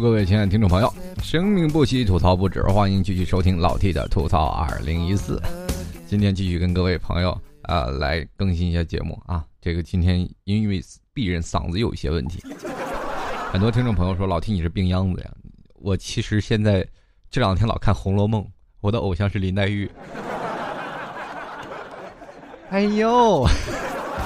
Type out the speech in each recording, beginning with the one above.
各位亲爱的听众朋友，生命不息，吐槽不止，欢迎继续收听老 T 的吐槽二零一四。今天继续跟各位朋友啊来更新一下节目啊。这个今天因为鄙人嗓子有一些问题，很多听众朋友说老 T 你是病秧子呀。我其实现在这两天老看《红楼梦》，我的偶像是林黛玉。哎呦！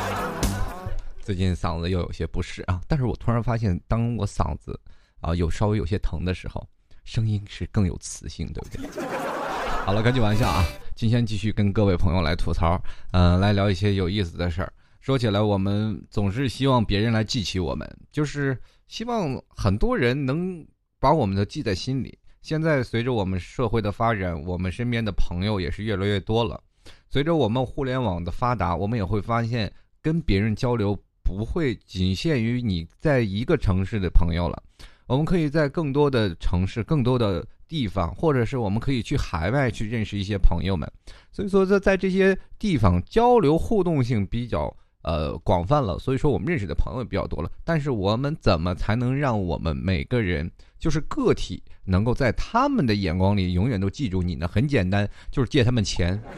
最近嗓子又有些不适啊，但是我突然发现，当我嗓子啊有稍微有些疼的时候，声音是更有磁性，对不对？好了，开句玩笑啊，今天继续跟各位朋友来吐槽，嗯，来聊一些有意思的事儿。说起来，我们总是希望别人来记起我们，就是希望很多人能把我们的记在心里。现在随着我们社会的发展，我们身边的朋友也是越来越多了。随着我们互联网的发达，我们也会发现跟别人交流。不会仅限于你在一个城市的朋友了，我们可以在更多的城市、更多的地方，或者是我们可以去海外去认识一些朋友们。所以说，在在这些地方交流互动性比较呃广泛了，所以说我们认识的朋友比较多了。但是我们怎么才能让我们每个人就是个体能够在他们的眼光里永远都记住你呢？很简单，就是借他们钱。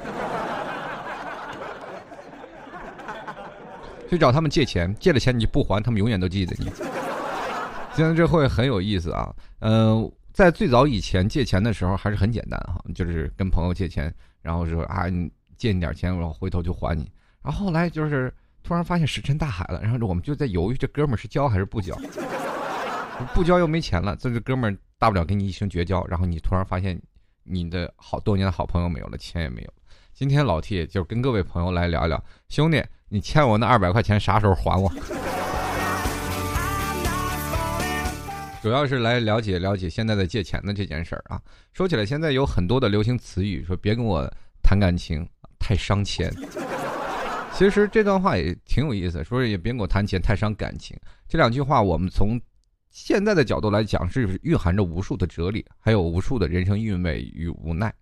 去找他们借钱，借了钱你不还，他们永远都记得你。现在这会很有意思啊，嗯，在最早以前借钱的时候还是很简单哈，就是跟朋友借钱，然后说啊，你借你点钱，然后回头就还你。然后后来就是突然发现石沉大海了，然后我们就在犹豫，这哥们儿是交还是不交？不交又没钱了，这这哥们儿大不了跟你一声绝交。然后你突然发现你的好多年的好朋友没有了，钱也没有。今天老 T 就跟各位朋友来聊一聊，兄弟。你欠我那二百块钱啥时候还我？主要是来了解了解现在的借钱的这件事儿啊。说起来，现在有很多的流行词语，说别跟我谈感情，太伤钱。其实这段话也挺有意思，说也别跟我谈钱，太伤感情。这两句话，我们从现在的角度来讲，是蕴含着无数的哲理，还有无数的人生韵味与无奈。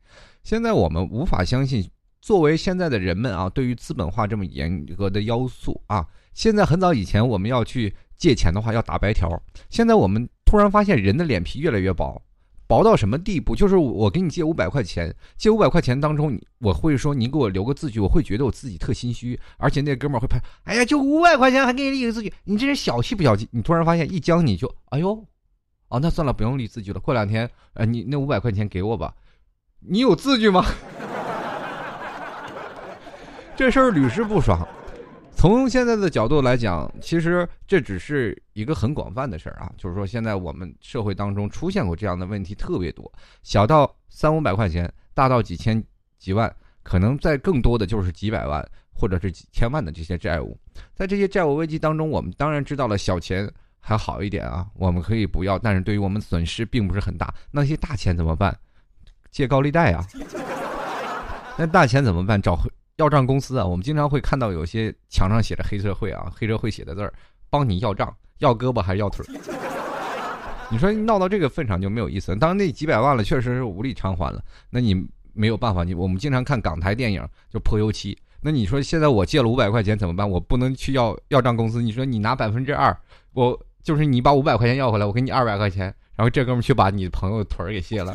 现在我们无法相信。作为现在的人们啊，对于资本化这么严格的要素啊，现在很早以前我们要去借钱的话要打白条，现在我们突然发现人的脸皮越来越薄，薄到什么地步？就是我给你借五百块钱，借五百块钱当中，我会说您给我留个字据，我会觉得我自己特心虚，而且那哥们会拍，哎呀，就五百块钱还给你立个字据，你这人小气不小气？你突然发现一将你就，哎呦，哦，那算了，不用立字据了，过两天，呃，你那五百块钱给我吧，你有字据吗？这事儿屡试不爽。从现在的角度来讲，其实这只是一个很广泛的事儿啊。就是说，现在我们社会当中出现过这样的问题特别多，小到三五百块钱，大到几千几万，可能在更多的就是几百万或者是几千万的这些债务。在这些债务危机当中，我们当然知道了小钱还好一点啊，我们可以不要，但是对于我们损失并不是很大。那些大钱怎么办？借高利贷啊。那大钱怎么办？找。要账公司啊，我们经常会看到有些墙上写着“黑社会”啊，黑社会写的字儿，帮你要账，要胳膊还是要腿？你说闹到这个份上就没有意思。当那几百万了，确实是无力偿还了，那你没有办法。你我们经常看港台电影就泼油漆。那你说现在我借了五百块钱怎么办？我不能去要要账公司。你说你拿百分之二，我就是你把五百块钱要回来，我给你二百块钱，然后这哥们儿去把你朋友腿儿给卸了。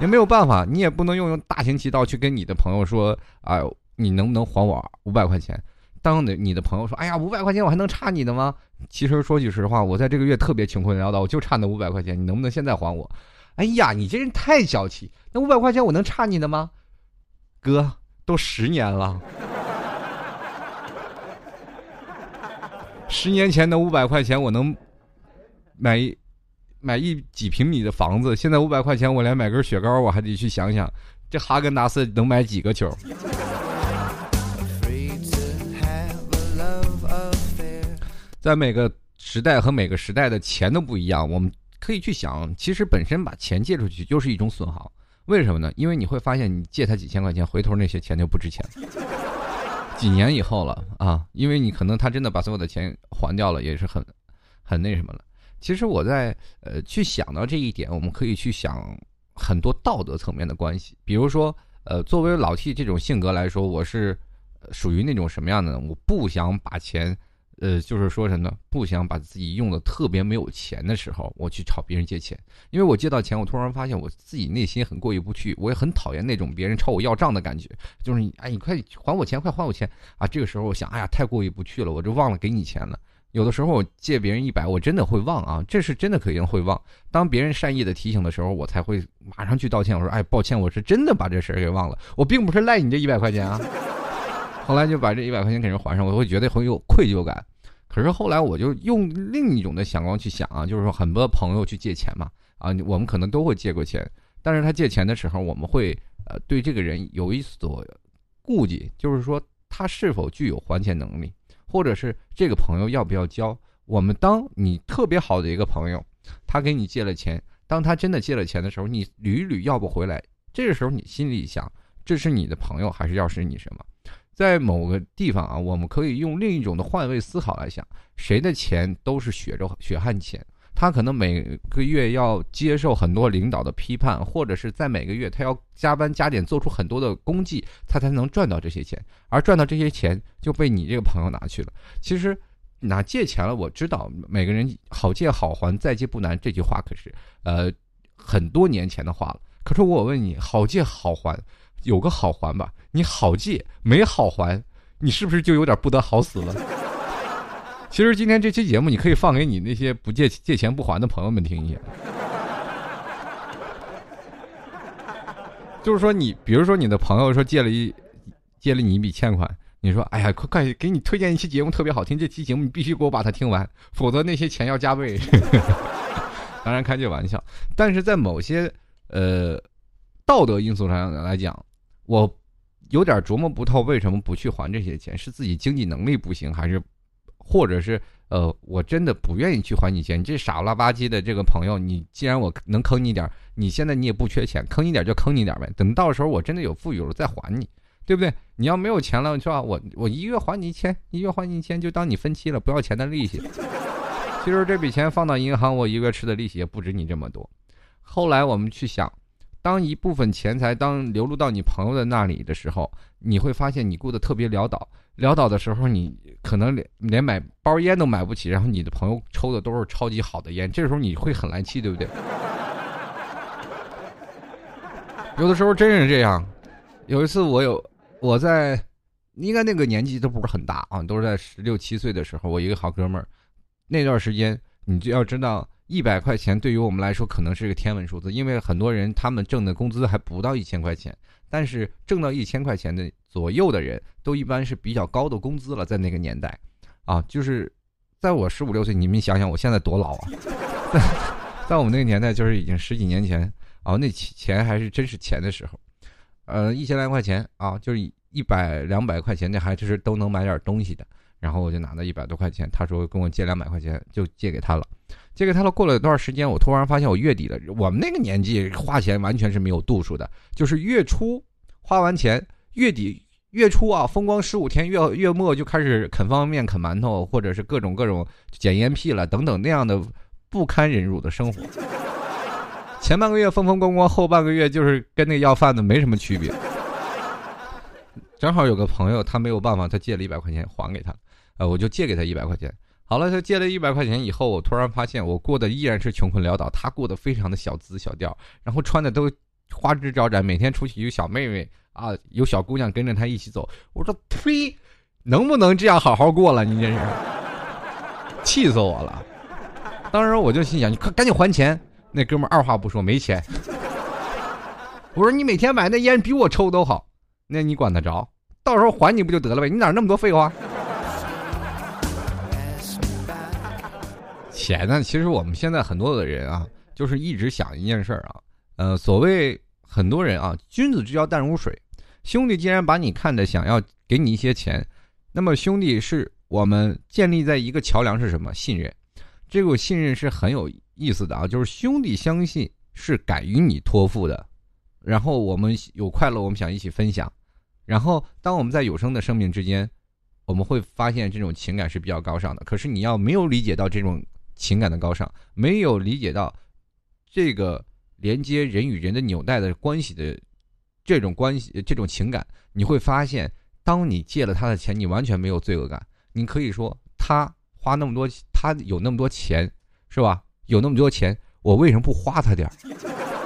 也没有办法，你也不能用用大行其道去跟你的朋友说，啊，你能不能还我五百块钱？当的你的朋友说，哎呀，五百块钱我还能差你的吗？其实说句实话，我在这个月特别穷困潦倒，我就差那五百块钱，你能不能现在还我？哎呀，你这人太小气，那五百块钱我能差你的吗？哥，都十年了，十年前的五百块钱我能买一。买一几平米的房子，现在五百块钱，我连买根雪糕我还得去想想，这哈根达斯能买几个球？在每个时代和每个时代的钱都不一样，我们可以去想，其实本身把钱借出去就是一种损耗，为什么呢？因为你会发现，你借他几千块钱，回头那些钱就不值钱，几年以后了啊，因为你可能他真的把所有的钱还掉了，也是很很那什么了。其实我在呃去想到这一点，我们可以去想很多道德层面的关系。比如说，呃，作为老 T 这种性格来说，我是属于那种什么样的呢？我不想把钱呃，就是说什么呢？不想把自己用的特别没有钱的时候，我去找别人借钱，因为我借到钱，我突然发现我自己内心很过意不去，我也很讨厌那种别人朝我要账的感觉，就是你，哎，你快还我钱，快还我钱啊！这个时候我想，哎呀，太过意不去了，我就忘了给你钱了。有的时候我借别人一百，我真的会忘啊，这是真的可能会忘。当别人善意的提醒的时候，我才会马上去道歉，我说，哎，抱歉，我是真的把这事儿给忘了，我并不是赖你这一百块钱啊。后来就把这一百块钱给人还上，我会觉得很有愧疚感。可是后来我就用另一种的想光去想啊，就是说很多朋友去借钱嘛，啊，我们可能都会借过钱，但是他借钱的时候，我们会呃对这个人有一所顾忌，就是说他是否具有还钱能力，或者是这个朋友要不要交。我们当你特别好的一个朋友，他给你借了钱，当他真的借了钱的时候，你屡屡要不回来，这个时候你心里想，这是你的朋友还是要是你什么？在某个地方啊，我们可以用另一种的换位思考来想，谁的钱都是血肉血汗钱，他可能每个月要接受很多领导的批判，或者是在每个月他要加班加点做出很多的功绩，他才能赚到这些钱，而赚到这些钱就被你这个朋友拿去了。其实拿借钱了，我知道每个人好借好还，再借不难，这句话可是呃很多年前的话了。可是我问你，好借好还？有个好还吧，你好借没好还，你是不是就有点不得好死了？其实今天这期节目，你可以放给你那些不借借钱不还的朋友们听一下。就是说，你比如说你的朋友说借了一借了你一笔欠款，你说哎呀，快快给你推荐一期节目特别好听，这期节目你必须给我把它听完，否则那些钱要加倍。当然开这玩笑，但是在某些呃道德因素上来讲。我有点琢磨不透，为什么不去还这些钱？是自己经济能力不行，还是，或者是呃，我真的不愿意去还你钱？你这傻了吧唧的这个朋友，你既然我能坑你点你现在你也不缺钱，坑你点就坑你点呗。等到时候我真的有富裕了再还你，对不对？你要没有钱了是吧？我我一月还你一千，一月还你一千，就当你分期了，不要钱的利息。其实这笔钱放到银行，我一个月吃的利息也不止你这么多。后来我们去想。当一部分钱财当流入到你朋友的那里的时候，你会发现你过得特别潦倒。潦倒的时候，你可能连连买包烟都买不起，然后你的朋友抽的都是超级好的烟，这时候你会很来气，对不对？有的时候真是这样。有一次我有我在，应该那个年纪都不是很大啊，都是在十六七岁的时候，我一个好哥们儿，那段时间你就要知道。一百块钱对于我们来说可能是个天文数字，因为很多人他们挣的工资还不到一千块钱，但是挣到一千块钱的左右的人都一般是比较高的工资了，在那个年代，啊，就是在我十五六岁，你们想想我现在多老啊，在我们那个年代就是已经十几年前啊，那钱还是真是钱的时候，呃，一千来块钱啊，就是一百两百块钱，那还就是都能买点东西的，然后我就拿了一百多块钱，他说跟我借两百块钱，就借给他了。借给他了，过了一段时间，我突然发现我月底了。我们那个年纪花钱完全是没有度数的，就是月初花完钱，月底月初啊风光十五天，月月末就开始啃方便面、啃馒头，或者是各种各种捡烟屁了等等那样的不堪忍辱的生活。前半个月风风光光，后半个月就是跟那要饭的没什么区别。正好有个朋友他没有办法，他借了一百块钱还给他，呃，我就借给他一百块钱。好了，他借了一百块钱以后，我突然发现我过得依然是穷困潦倒，他过得非常的小资小调，然后穿的都花枝招展，每天出去有小妹妹啊，有小姑娘跟着他一起走。我说呸，能不能这样好好过了？你这是气死我了！当时我就心想，你快赶紧还钱。那哥们二话不说，没钱。我说你每天买那烟比我抽都好，那你管得着？到时候还你不就得了呗？你哪那么多废话？钱呢？其实我们现在很多的人啊，就是一直想一件事儿啊，呃，所谓很多人啊，君子之交淡如水。兄弟既然把你看的想要给你一些钱，那么兄弟是我们建立在一个桥梁是什么？信任。这个信任是很有意思的啊，就是兄弟相信是敢于你托付的，然后我们有快乐，我们想一起分享，然后当我们在有生的生命之间，我们会发现这种情感是比较高尚的。可是你要没有理解到这种。情感的高尚，没有理解到这个连接人与人的纽带的关系的这种关系，这种情感，你会发现，当你借了他的钱，你完全没有罪恶感。你可以说，他花那么多，他有那么多钱，是吧？有那么多钱，我为什么不花他点儿？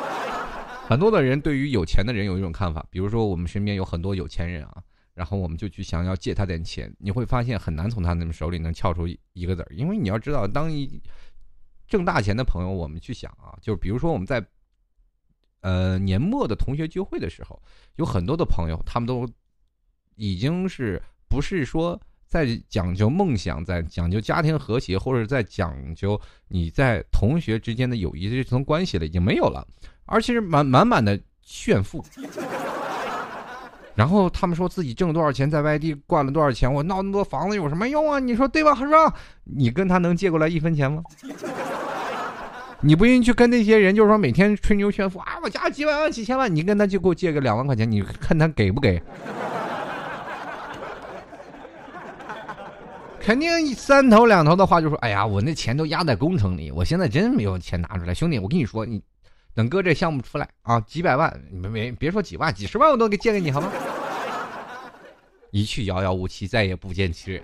很多的人对于有钱的人有一种看法，比如说我们身边有很多有钱人啊，然后我们就去想要借他点钱，你会发现很难从他那手里能撬出一个子儿，因为你要知道，当一挣大钱的朋友，我们去想啊，就比如说我们在呃年末的同学聚会的时候，有很多的朋友，他们都已经是不是说在讲究梦想，在讲究家庭和谐，或者在讲究你在同学之间的友谊这层关系了，已经没有了。而且是满满满的炫富，然后他们说自己挣多少钱，在外地赚了多少钱，我闹那么多房子有什么用啊？你说对吧，是吧？你跟他能借过来一分钱吗？你不愿意去跟那些人，就是说每天吹牛炫富啊，我家几百万、几千万，你跟他就给我借个两万块钱，你看他给不给？肯定三头两头的话就说：“哎呀，我那钱都压在工程里，我现在真没有钱拿出来。”兄弟，我跟你说，你。等哥这项目出来啊，几百万，没没别说几万，几十万我都给借给你，好吗？一去遥遥无期，再也不见其人。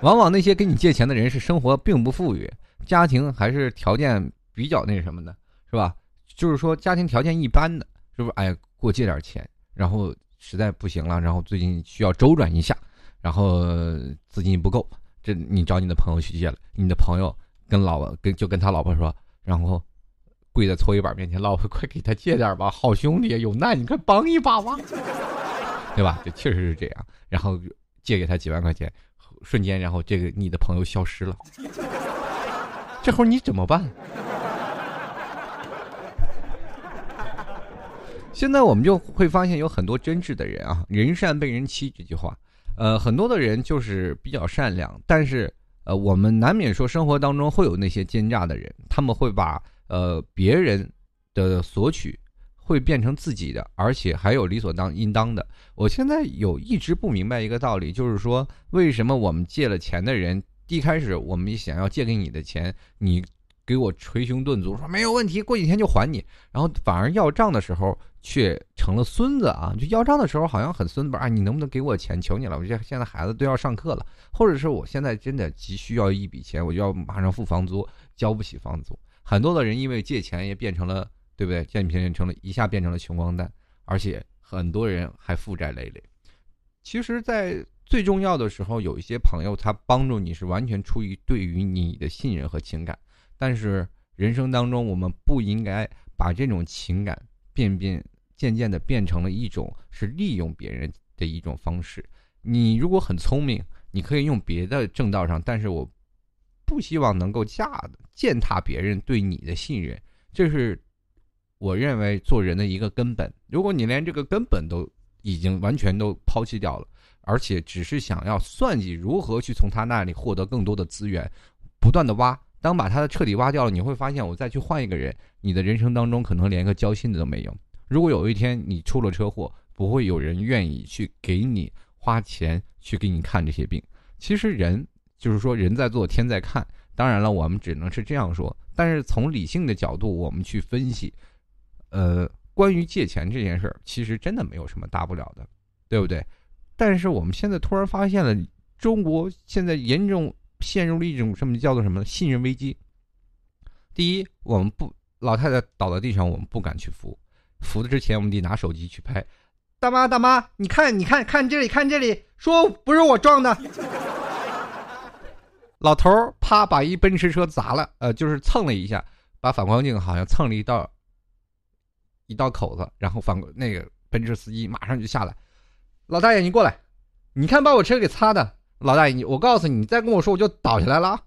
往往那些给你借钱的人是生活并不富裕，家庭还是条件比较那什么的，是吧？就是说家庭条件一般的，是不是？哎，给我借点钱，然后实在不行了，然后最近需要周转一下，然后资金不够，这你找你的朋友去借了，你的朋友。跟老婆跟就跟他老婆说，然后跪在搓衣板面前，老婆快给他借点吧，好兄弟有难你快帮一把吧，对吧？就确实是这样。然后借给他几万块钱，瞬间，然后这个你的朋友消失了，这会儿你怎么办？现在我们就会发现有很多真挚的人啊，人善被人欺这句话，呃，很多的人就是比较善良，但是。呃，我们难免说生活当中会有那些奸诈的人，他们会把呃别人的索取会变成自己的，而且还有理所当应当的。我现在有一直不明白一个道理，就是说为什么我们借了钱的人，一开始我们想要借给你的钱，你给我捶胸顿足说没有问题，过几天就还你，然后反而要账的时候。却成了孙子啊！就要账的时候好像很孙子啊！你能不能给我钱？求你了！我这现在孩子都要上课了，或者是我现在真的急需要一笔钱，我就要马上付房租，交不起房租。很多的人因为借钱也变成了，对不对？借钱成了一下变成了穷光蛋，而且很多人还负债累累。其实，在最重要的时候，有一些朋友他帮助你是完全出于对于你的信任和情感，但是人生当中我们不应该把这种情感变变。渐渐的变成了一种是利用别人的一种方式。你如果很聪明，你可以用别的正道上，但是我不希望能够驾践踏别人对你的信任，这是我认为做人的一个根本。如果你连这个根本都已经完全都抛弃掉了，而且只是想要算计如何去从他那里获得更多的资源，不断的挖，当把他的彻底挖掉了，你会发现我再去换一个人，你的人生当中可能连个交心的都没有。如果有一天你出了车祸，不会有人愿意去给你花钱去给你看这些病。其实人就是说人在做天在看，当然了，我们只能是这样说。但是从理性的角度，我们去分析，呃，关于借钱这件事儿，其实真的没有什么大不了的，对不对？但是我们现在突然发现了，中国现在严重陷入了一种什么叫做什么信任危机。第一，我们不老太太倒在地上，我们不敢去扶。扶的之前，我们得拿手机去拍。大妈，大妈，你看，你看，看这里，看这里，说不是我撞的。老头儿啪把一奔驰车砸了，呃，就是蹭了一下，把反光镜好像蹭了一道一道口子，然后反那个奔驰司机马上就下来。老大爷，你过来，你看把我车给擦的。老大爷，你我告诉你，你再跟我说，我就倒下来了。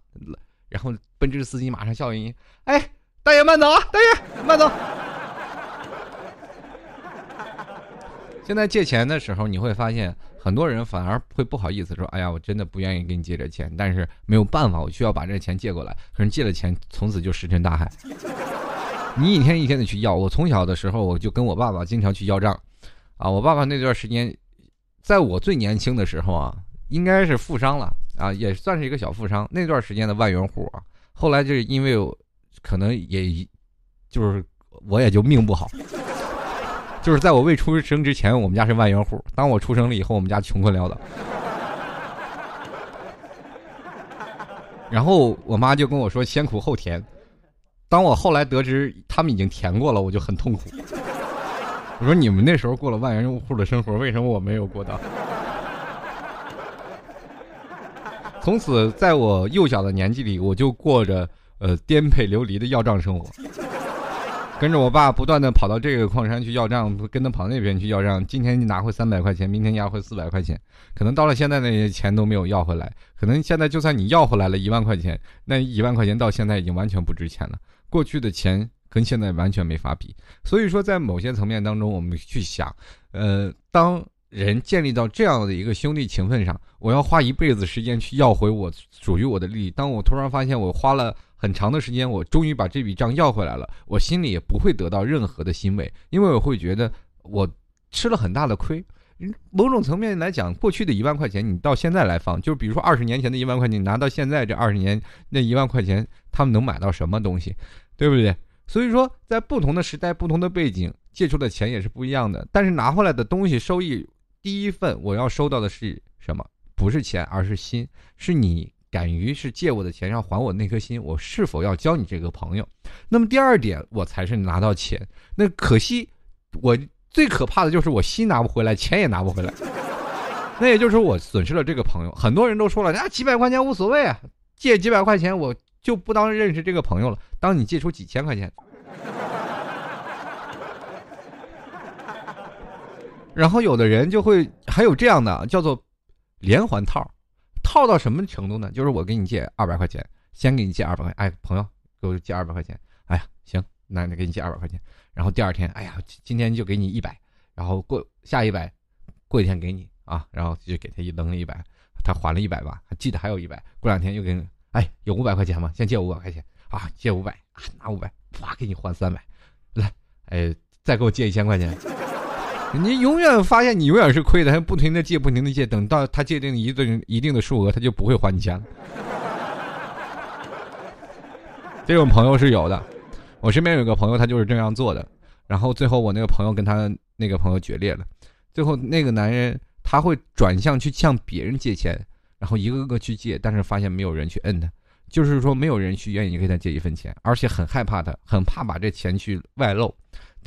然后奔驰司机马上笑盈盈，哎，大爷慢走啊，大爷慢走。现在借钱的时候，你会发现很多人反而会不好意思说：“哎呀，我真的不愿意给你借这钱，但是没有办法，我需要把这钱借过来。”可是借了钱，从此就石沉大海。你一天一天的去要。我从小的时候，我就跟我爸爸经常去要账，啊，我爸爸那段时间，在我最年轻的时候啊，应该是富商了啊，也算是一个小富商。那段时间的万元户啊，后来就是因为可能也，就是我也就命不好。就是在我未出生之前，我们家是万元户；当我出生了以后，我们家穷困潦倒。然后我妈就跟我说：“先苦后甜。”当我后来得知他们已经甜过了，我就很痛苦。我说：“你们那时候过了万元户的生活，为什么我没有过到？”从此，在我幼小的年纪里，我就过着呃颠沛流离的要账生活。跟着我爸不断的跑到这个矿山去要账，跟他跑那边去要账。今天你拿回三百块钱，明天押回四百块钱，可能到了现在那些钱都没有要回来。可能现在就算你要回来了一万块钱，那一万块钱到现在已经完全不值钱了。过去的钱跟现在完全没法比。所以说，在某些层面当中，我们去想，呃，当人建立到这样的一个兄弟情分上，我要花一辈子时间去要回我属于我的利益。当我突然发现我花了。很长的时间，我终于把这笔账要回来了，我心里也不会得到任何的欣慰，因为我会觉得我吃了很大的亏。某种层面来讲，过去的一万块钱，你到现在来放，就比如说二十年前的一万块钱，你拿到现在这二十年那一万块钱，他们能买到什么东西，对不对？所以说，在不同的时代、不同的背景，借出的钱也是不一样的，但是拿回来的东西收益，第一份我要收到的是什么？不是钱，而是心，是你。敢于是借我的钱要还我那颗心，我是否要交你这个朋友？那么第二点，我才是拿到钱。那可惜，我最可怕的就是我心拿不回来，钱也拿不回来。那也就是，我损失了这个朋友。很多人都说了，啊，几百块钱无所谓啊，借几百块钱我就不当认识这个朋友了。当你借出几千块钱，然后有的人就会还有这样的叫做连环套。套到什么程度呢？就是我给你借二百块钱，先给你借二百块，哎，朋友给我借二百块钱，哎呀，行，那那给你借二百块钱，然后第二天，哎呀，今天就给你一百，然后过下一百，过几天给你啊，然后就给他一扔了一百，他还了一百吧，记得还有一百，过两天又给你，哎，有五百块钱吗？先借五百块钱啊，借五百啊，拿五百，啪给你还三百，来，哎，再给我借一千块钱。你永远发现你永远是亏的，还不停的借，不停的借，等到他借定一定一定的数额，他就不会还你钱了。这种朋友是有的，我身边有个朋友，他就是这样做的。然后最后我那个朋友跟他那个朋友决裂了。最后那个男人他会转向去向别人借钱，然后一个个去借，但是发现没有人去摁他，就是说没有人去愿意跟他借一分钱，而且很害怕他，很怕把这钱去外露。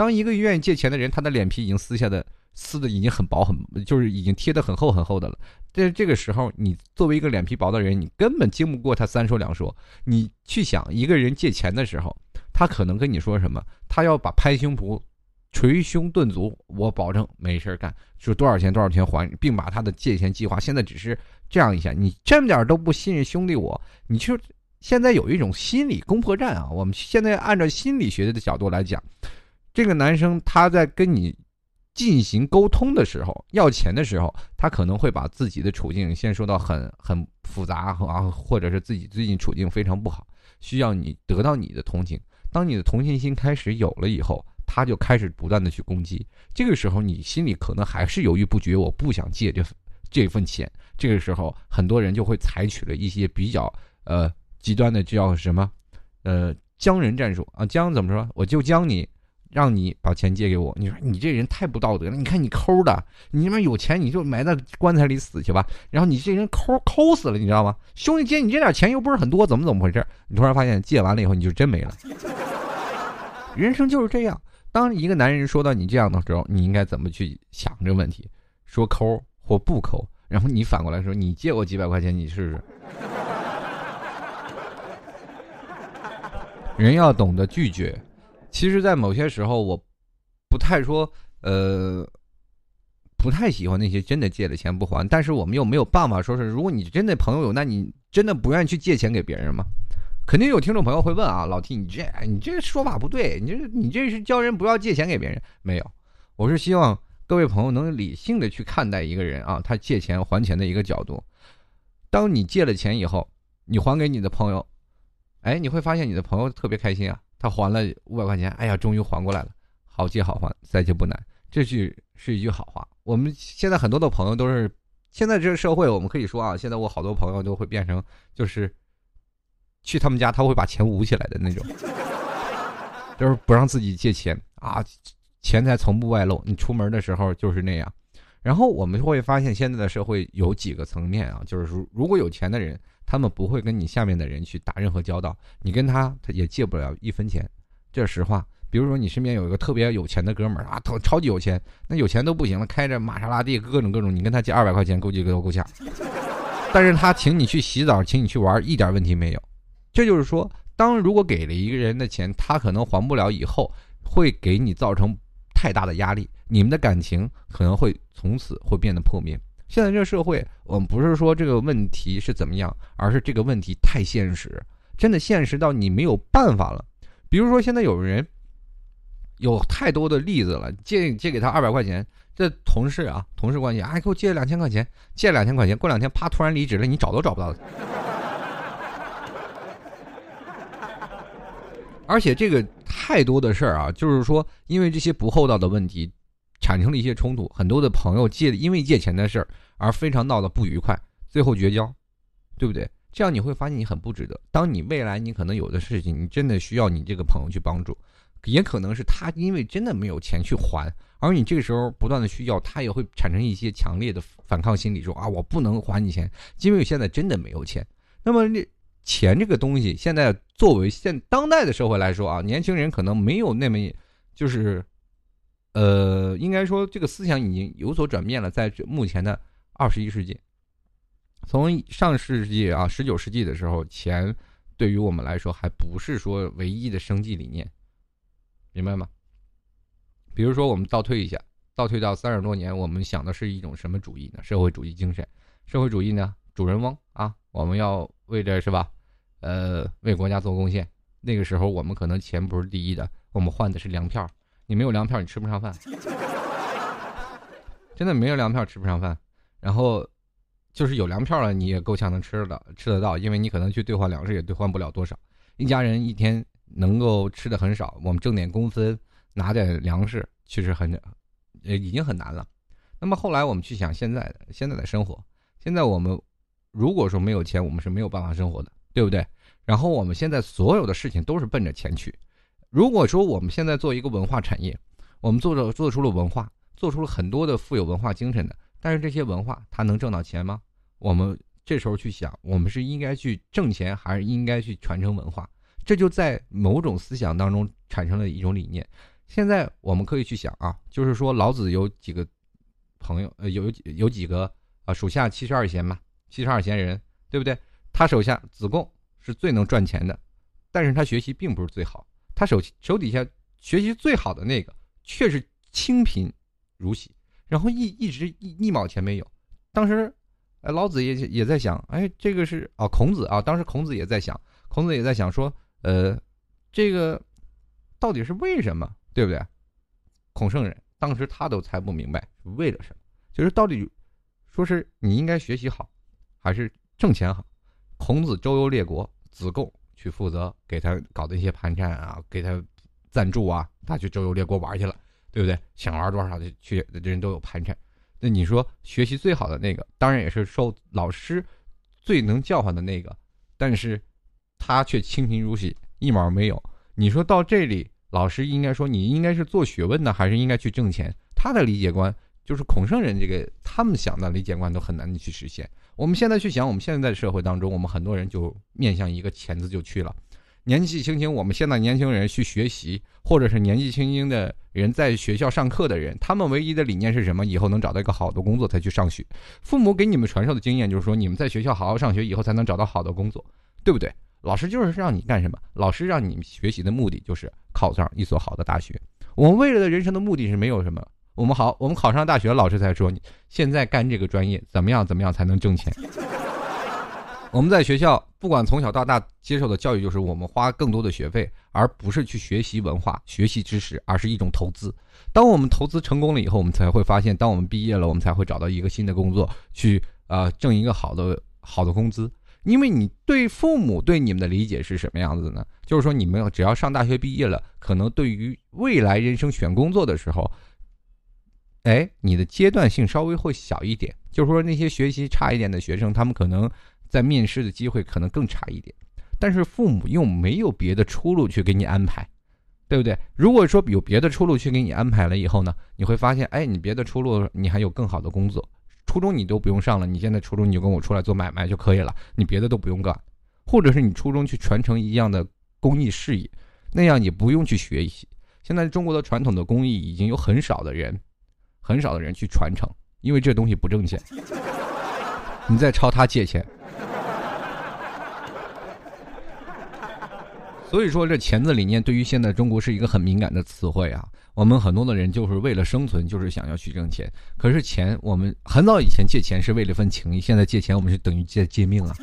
当一个愿意借钱的人，他的脸皮已经撕下的撕的已经很薄很，就是已经贴的很厚很厚的了。在这个时候，你作为一个脸皮薄的人，你根本经不过他三说两说。你去想一个人借钱的时候，他可能跟你说什么？他要把拍胸脯、捶胸顿足，我保证没事干，说多少钱多少钱还，并把他的借钱计划现在只是这样一下。你这么点都不信任兄弟我，你就现在有一种心理攻破战啊！我们现在按照心理学的角度来讲。这个男生他在跟你进行沟通的时候，要钱的时候，他可能会把自己的处境先说到很很复杂啊，或者是自己最近处境非常不好，需要你得到你的同情。当你的同情心开始有了以后，他就开始不断的去攻击。这个时候你心里可能还是犹豫不决，我不想借这这份钱。这个时候很多人就会采取了一些比较呃极端的叫什么呃将人战术啊，将怎么说？我就将你。让你把钱借给我，你说你这人太不道德了。你看你抠的，你他妈有钱你就埋在棺材里死去吧。然后你这人抠抠死了，你知道吗？兄弟借你这点钱又不是很多，怎么怎么回事？你突然发现借完了以后你就真没了。人生就是这样，当一个男人说到你这样的时候，你应该怎么去想这个问题？说抠或不抠？然后你反过来说，你借我几百块钱，你试试。人要懂得拒绝。其实，在某些时候，我不太说，呃，不太喜欢那些真的借了钱不还，但是我们又没有办法说是，如果你真的朋友有，那你真的不愿意去借钱给别人吗？肯定有听众朋友会问啊，老 T，你这你这说法不对，你这你这是教人不要借钱给别人？没有，我是希望各位朋友能理性的去看待一个人啊，他借钱还钱的一个角度。当你借了钱以后，你还给你的朋友，哎，你会发现你的朋友特别开心啊。他还了五百块钱，哎呀，终于还过来了，好借好还，再借不难。这句是一句好话。我们现在很多的朋友都是，现在这个社会，我们可以说啊，现在我好多朋友都会变成，就是去他们家，他会把钱捂起来的那种，就是不让自己借钱啊。钱财从不外露，你出门的时候就是那样。然后我们会发现，现在的社会有几个层面啊，就是如如果有钱的人，他们不会跟你下面的人去打任何交道，你跟他他也借不了一分钱，这是实话。比如说你身边有一个特别有钱的哥们儿啊，超超级有钱，那有钱都不行了，开着玛莎拉蒂，各种各种，你跟他借二百块钱，估计都够呛。但是他请你去洗澡，请你去玩，一点问题没有。这就是说，当如果给了一个人的钱，他可能还不了，以后会给你造成太大的压力，你们的感情可能会从此会变得破灭。现在这社会，我们不是说这个问题是怎么样，而是这个问题太现实，真的现实到你没有办法了。比如说，现在有人。有太多的例子了，借借给他二百块钱，这同事啊，同事关系，哎，给我借两千块钱，借两千块钱，过两天啪突然离职了，你找都找不到。而且这个太多的事儿啊，就是说，因为这些不厚道的问题，产生了一些冲突，很多的朋友借因为借钱的事儿而非常闹得不愉快，最后绝交，对不对？这样你会发现你很不值得。当你未来你可能有的事情，你真的需要你这个朋友去帮助。也可能是他因为真的没有钱去还，而你这个时候不断的需要，他也会产生一些强烈的反抗心理，说啊，我不能还你钱，因为现在真的没有钱。那么，这钱这个东西，现在作为现当代的社会来说啊，年轻人可能没有那么，就是，呃，应该说这个思想已经有所转变了。在目前的二十一世纪，从上世纪啊，十九世纪的时候，钱对于我们来说还不是说唯一的生计理念。明白吗？比如说，我们倒退一下，倒退到三十多年，我们想的是一种什么主义呢？社会主义精神。社会主义呢，主人翁啊，我们要为着是吧？呃，为国家做贡献。那个时候，我们可能钱不是第一的，我们换的是粮票。你没有粮票，你吃不上饭。真的没有粮票，吃不上饭。然后，就是有粮票了，你也够呛能吃的吃得到，因为你可能去兑换粮食也兑换不了多少。一家人一天。能够吃的很少，我们挣点工资，拿点粮食，其实很，呃，已经很难了。那么后来我们去想现在的现在的生活，现在我们如果说没有钱，我们是没有办法生活的，对不对？然后我们现在所有的事情都是奔着钱去。如果说我们现在做一个文化产业，我们做着做出了文化，做出了很多的富有文化精神的，但是这些文化它能挣到钱吗？我们这时候去想，我们是应该去挣钱，还是应该去传承文化？这就在某种思想当中产生了一种理念。现在我们可以去想啊，就是说老子有几个朋友，呃，有有几个啊，属下七十二贤嘛，七十二贤人，对不对？他手下子贡是最能赚钱的，但是他学习并不是最好。他手手底下学习最好的那个却是清贫如洗，然后一一直一一毛钱没有。当时，哎，老子也也在想，哎，这个是啊，孔子啊，当时孔子也在想，孔子也在想说。呃，这个到底是为什么，对不对？孔圣人当时他都猜不明白是为了什么，就是到底说是你应该学习好，还是挣钱好？孔子周游列国，子贡去负责给他搞的一些盘缠啊，给他赞助啊，他去周游列国玩去了，对不对？想玩多少的去人都有盘缠。那你说学习最好的那个，当然也是受老师最能叫唤的那个，但是。他却清贫如洗，一毛没有。你说到这里，老师应该说你应该是做学问呢，还是应该去挣钱？他的理解观就是孔圣人这个他们想的理解观都很难去实现。我们现在去想，我们现在的社会当中，我们很多人就面向一个钱字就去了。年纪轻轻，我们现在年轻人去学习，或者是年纪轻轻的人在学校上课的人，他们唯一的理念是什么？以后能找到一个好的工作才去上学。父母给你们传授的经验就是说，你们在学校好好上学，以后才能找到好的工作，对不对？老师就是让你干什么？老师让你学习的目的就是考上一所好的大学。我们未来的人生的目的是没有什么。我们好，我们考上大学，老师才说你现在干这个专业怎么样？怎么样才能挣钱？我们在学校不管从小到大接受的教育就是我们花更多的学费，而不是去学习文化、学习知识，而是一种投资。当我们投资成功了以后，我们才会发现，当我们毕业了，我们才会找到一个新的工作，去啊挣一个好的好的工资。因为你对父母对你们的理解是什么样子呢？就是说，你们只要上大学毕业了，可能对于未来人生选工作的时候，哎，你的阶段性稍微会小一点。就是说，那些学习差一点的学生，他们可能在面试的机会可能更差一点。但是父母又没有别的出路去给你安排，对不对？如果说有别的出路去给你安排了以后呢，你会发现，哎，你别的出路你还有更好的工作，初中你都不用上了，你现在初中你就跟我出来做买卖就可以了，你别的都不用干，或者是你初中去传承一样的公益事业，那样你不用去学习。现在中国的传统的工艺已经有很少的人，很少的人去传承，因为这东西不挣钱，你再朝他借钱。所以说，这钱的理念对于现在中国是一个很敏感的词汇啊。我们很多的人就是为了生存，就是想要去挣钱。可是钱，我们很早以前借钱是为了份情谊，现在借钱我们是等于借借命啊。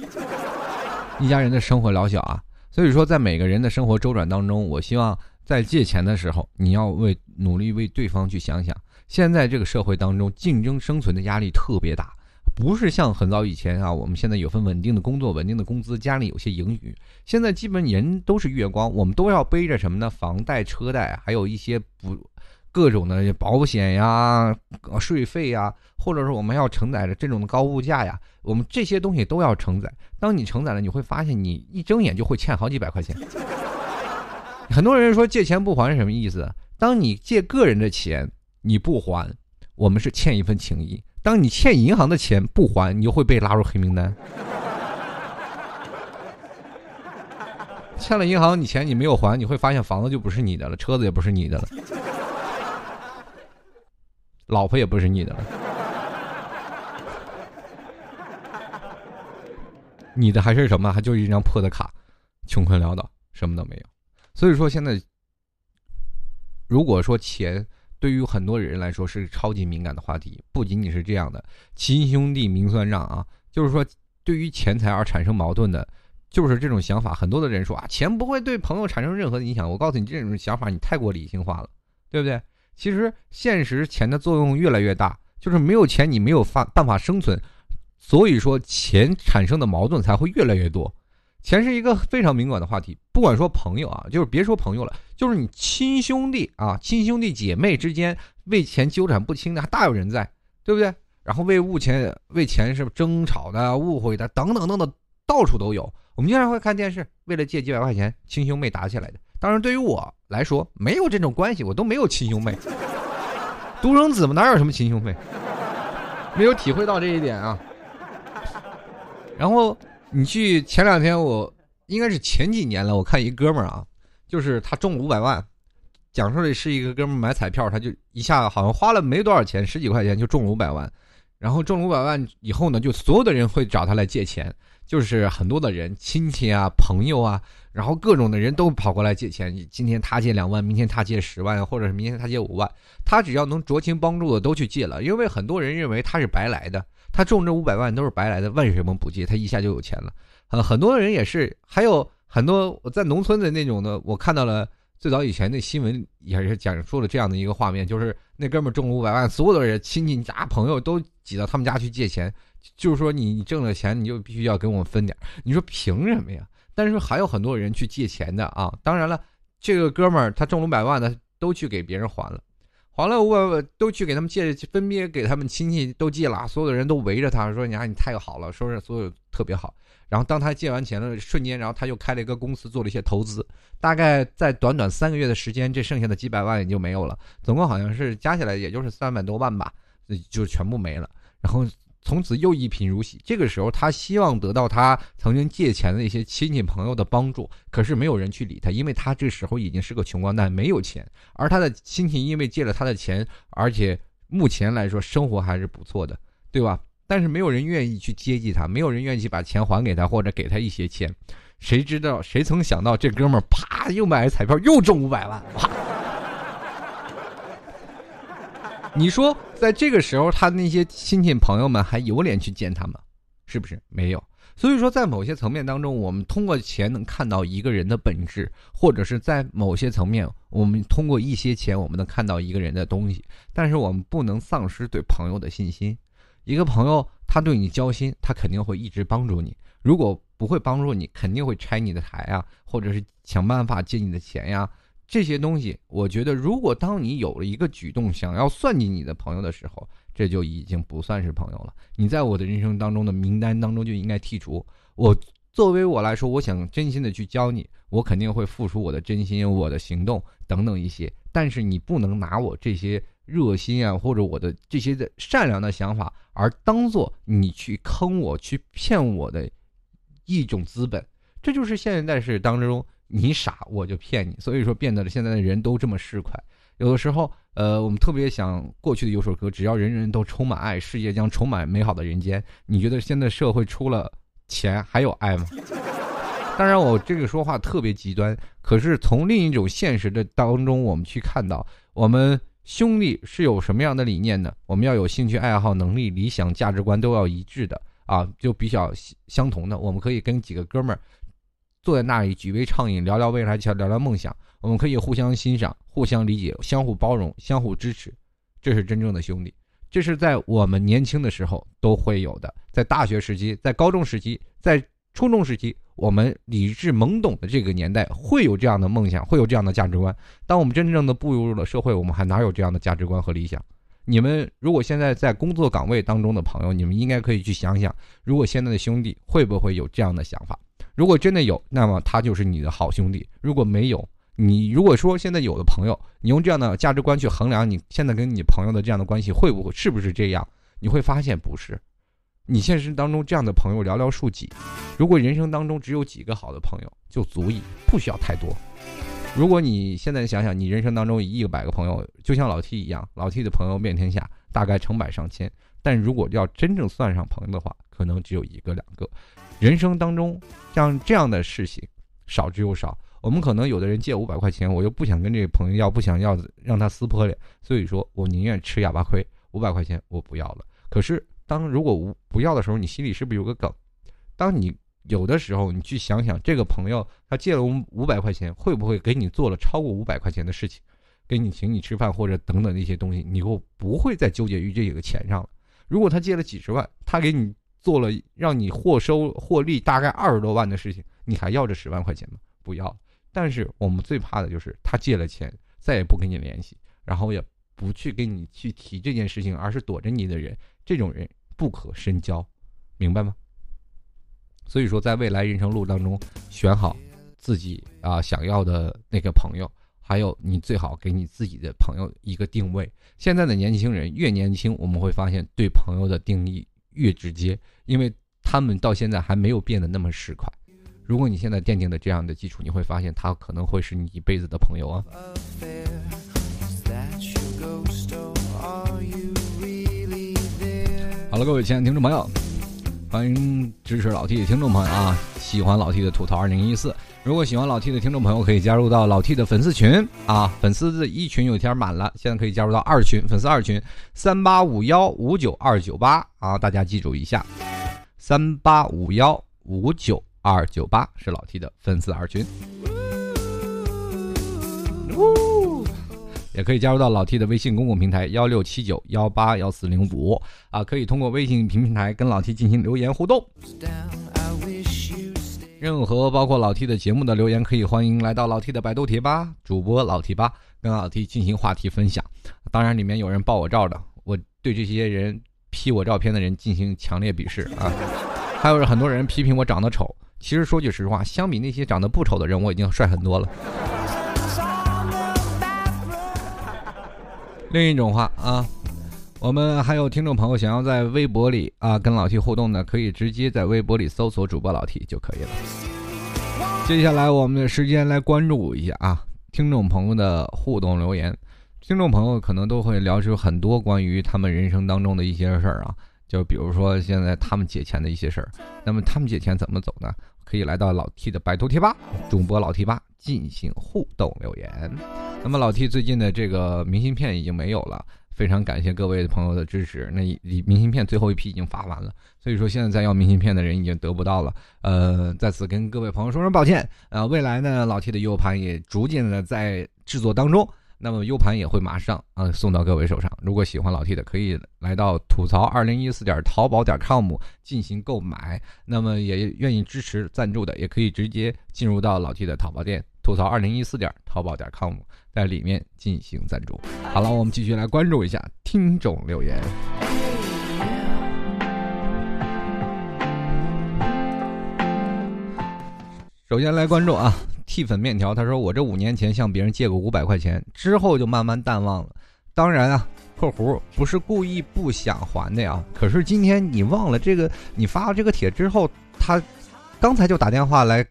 一家人的生活老小啊，所以说在每个人的生活周转当中，我希望在借钱的时候，你要为努力为对方去想想。现在这个社会当中，竞争生存的压力特别大。不是像很早以前啊，我们现在有份稳定的工作、稳定的工资，家里有些盈余。现在基本人都是月光，我们都要背着什么呢？房贷、车贷，还有一些不各种的保险呀、税费呀，或者是我们要承载着这种的高物价呀，我们这些东西都要承载。当你承载了，你会发现你一睁眼就会欠好几百块钱。很多人说借钱不还是什么意思？当你借个人的钱你不还，我们是欠一份情谊。当你欠银行的钱不还，你就会被拉入黑名单。欠了银行你钱你没有还，你会发现房子就不是你的了，车子也不是你的了，老婆也不是你的了，你的还是什么？还就是一张破的卡，穷困潦倒，什么都没有。所以说现在，如果说钱。对于很多人来说是超级敏感的话题，不仅仅是这样的，亲兄弟明算账啊，就是说对于钱财而产生矛盾的，就是这种想法。很多的人说啊，钱不会对朋友产生任何的影响。我告诉你，这种想法你太过理性化了，对不对？其实现实钱的作用越来越大，就是没有钱你没有法办法生存，所以说钱产生的矛盾才会越来越多。钱是一个非常敏感的话题，不管说朋友啊，就是别说朋友了，就是你亲兄弟啊、亲兄弟姐妹之间为钱纠缠不清的还大有人在，对不对？然后为物钱为钱是争吵的、误会的等等等等，到处都有。我们经常会看电视，为了借几百块钱，亲兄妹打起来的。当然，对于我来说，没有这种关系，我都没有亲兄妹，独生子嘛，哪有什么亲兄妹？没有体会到这一点啊。然后。你去前两天，我应该是前几年了。我看一哥们儿啊，就是他中了五百万，讲述的是一个哥们儿买彩票，他就一下好像花了没多少钱，十几块钱就中了五百万。然后中了五百万以后呢，就所有的人会找他来借钱，就是很多的人亲戚啊、朋友啊，然后各种的人都跑过来借钱。今天他借两万，明天他借十万，或者是明天他借五万，他只要能酌情帮助的都去借了，因为很多人认为他是白来的。他中这五百万都是白来的，为什么不借？他一下就有钱了。呃，很多人也是，还有很多在农村的那种的，我看到了最早以前那新闻也是讲述了这样的一个画面，就是那哥们中了五百万，所有的人亲戚家朋友都挤到他们家去借钱，就是说你你挣了钱你就必须要跟我们分点。你说凭什么呀？但是还有很多人去借钱的啊。当然了，这个哥们儿他中了五百万的都去给别人还了。好了我我，都去给他们借，分别给他们亲戚都借了，所有的人都围着他说：“你看你太好了，说是所有特别好。”然后当他借完钱的瞬间，然后他又开了一个公司做了一些投资，大概在短短三个月的时间，这剩下的几百万也就没有了，总共好像是加起来也就是三百多万吧，就全部没了。然后。从此又一贫如洗。这个时候，他希望得到他曾经借钱的那些亲戚朋友的帮助，可是没有人去理他，因为他这时候已经是个穷光蛋，没有钱。而他的亲戚因为借了他的钱，而且目前来说生活还是不错的，对吧？但是没有人愿意去接济他，没有人愿意去把钱还给他，或者给他一些钱。谁知道？谁曾想到这哥们儿啪又买彩票，又中五百万，哇！你说，在这个时候，他那些亲戚朋友们还有脸去见他吗？是不是没有？所以说，在某些层面当中，我们通过钱能看到一个人的本质，或者是在某些层面，我们通过一些钱，我们能看到一个人的东西。但是，我们不能丧失对朋友的信心。一个朋友，他对你交心，他肯定会一直帮助你；如果不会帮助你，肯定会拆你的台啊，或者是想办法借你的钱呀。这些东西，我觉得，如果当你有了一个举动，想要算计你的朋友的时候，这就已经不算是朋友了。你在我的人生当中的名单当中就应该剔除。我作为我来说，我想真心的去教你，我肯定会付出我的真心、我的行动等等一些。但是你不能拿我这些热心啊，或者我的这些的善良的想法，而当做你去坑我、去骗我的一种资本。这就是现代式当中，你傻我就骗你。所以说，变得了现在的人都这么市侩。有的时候，呃，我们特别想过去的有首歌，只要人人都充满爱，世界将充满美好的人间。你觉得现在社会除了钱还有爱吗？当然，我这个说话特别极端，可是从另一种现实的当中，我们去看到，我们兄弟是有什么样的理念呢？我们要有兴趣爱好、能力、理想、价值观都要一致的啊，就比较相同的。我们可以跟几个哥们儿坐在那里举杯畅饮，聊聊未来，聊聊梦想。我们可以互相欣赏、互相理解、相互包容、相互支持，这是真正的兄弟。这是在我们年轻的时候都会有的，在大学时期、在高中时期、在初中时期，我们理智懵懂的这个年代会有这样的梦想，会有这样的价值观。当我们真正的步入了社会，我们还哪有这样的价值观和理想？你们如果现在在工作岗位当中的朋友，你们应该可以去想想，如果现在的兄弟会不会有这样的想法？如果真的有，那么他就是你的好兄弟；如果没有，你如果说现在有的朋友，你用这样的价值观去衡量你现在跟你朋友的这样的关系，会不会是不是这样？你会发现不是。你现实当中这样的朋友寥寥数几。如果人生当中只有几个好的朋友就足以，不需要太多。如果你现在想想，你人生当中一百个朋友，就像老 T 一样，老 T 的朋友遍天下，大概成百上千。但如果要真正算上朋友的话，可能只有一个两个。人生当中像这样的事情少之又少。我们可能有的人借五百块钱，我又不想跟这个朋友要，不想要让他撕破脸，所以说我宁愿吃哑巴亏，五百块钱我不要了。可是当如果无不要的时候，你心里是不是有个梗？当你有的时候，你去想想这个朋友他借了五五百块钱，会不会给你做了超过五百块钱的事情，给你请你吃饭或者等等那些东西，你就不会再纠结于这个钱上了。如果他借了几十万，他给你做了让你获收获利大概二十多万的事情，你还要这十万块钱吗？不要。但是我们最怕的就是他借了钱，再也不跟你联系，然后也不去跟你去提这件事情，而是躲着你的人，这种人不可深交，明白吗？所以说，在未来人生路当中，选好自己啊想要的那个朋友，还有你最好给你自己的朋友一个定位。现在的年轻人越年轻，我们会发现对朋友的定义越直接，因为他们到现在还没有变得那么市侩。如果你现在奠定的这样的基础，你会发现他可能会是你一辈子的朋友啊。好了，各位亲爱的听众朋友，欢迎支持老 T 的听众朋友啊！喜欢老 T 的吐槽二零一四，如果喜欢老 T 的听众朋友，可以加入到老 T 的粉丝群啊！粉丝的一群有一天满了，现在可以加入到二群，粉丝二群三八五幺五九二九八啊！大家记住一下，三八五幺五九。二九八是老 T 的粉丝二群，也可以加入到老 T 的微信公共平台幺六七九幺八幺四零五啊，可以通过微信平台跟老 T 进行留言互动。任何包括老 T 的节目的留言，可以欢迎来到老 T 的百度贴吧，主播老 T 吧跟老 T 进行话题分享。当然，里面有人爆我照的，我对这些人 P 我照片的人进行强烈鄙视啊！还有很多人批评我长得丑。其实说句实话，相比那些长得不丑的人，我已经帅很多了。另一种话啊，我们还有听众朋友想要在微博里啊跟老 T 互动的，可以直接在微博里搜索主播老 T 就可以了。接下来我们的时间来关注一下啊，听众朋友的互动留言。听众朋友可能都会聊出很多关于他们人生当中的一些事儿啊。就比如说现在他们借钱的一些事儿，那么他们借钱怎么走呢？可以来到老 T 的百度贴吧，主播老 T 吧进行互动留言。那么老 T 最近的这个明信片已经没有了，非常感谢各位朋友的支持。那明信片最后一批已经发完了，所以说现在在要明信片的人已经得不到了。呃，在此跟各位朋友说声抱歉。呃，未来呢，老 T 的 U 盘也逐渐的在制作当中。那么 U 盘也会马上啊送到各位手上。如果喜欢老 T 的，可以来到吐槽二零一四点淘宝点 com 进行购买。那么也愿意支持赞助的，也可以直接进入到老 T 的淘宝店吐槽二零一四点淘宝点 com，在里面进行赞助。好了，我们继续来关注一下听众留言。首先来关注啊，替粉面条，他说我这五年前向别人借过五百块钱，之后就慢慢淡忘了。当然啊，括弧不是故意不想还的呀。可是今天你忘了这个，你发了这个帖之后，他刚才就打电话来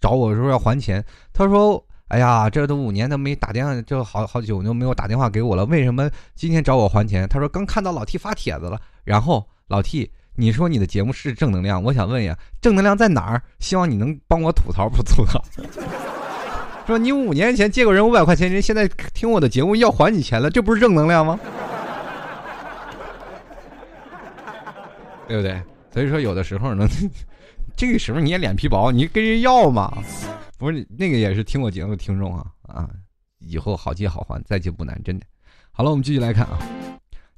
找我说要还钱。他说：“哎呀，这都五年都没打电话，这好好久都没有打电话给我了，为什么今天找我还钱？”他说刚看到老 T 发帖子了，然后老 T。你说你的节目是正能量，我想问呀，正能量在哪儿？希望你能帮我吐槽不吐槽。说你五年前借过人五百块钱，人现在听我的节目要还你钱了，这不是正能量吗？对不对？所以说有的时候呢，这个时候你也脸皮薄，你跟人要嘛？不是那个也是听我节目的听众啊啊！以后好借好还，再借不难，真的。好了，我们继续来看啊，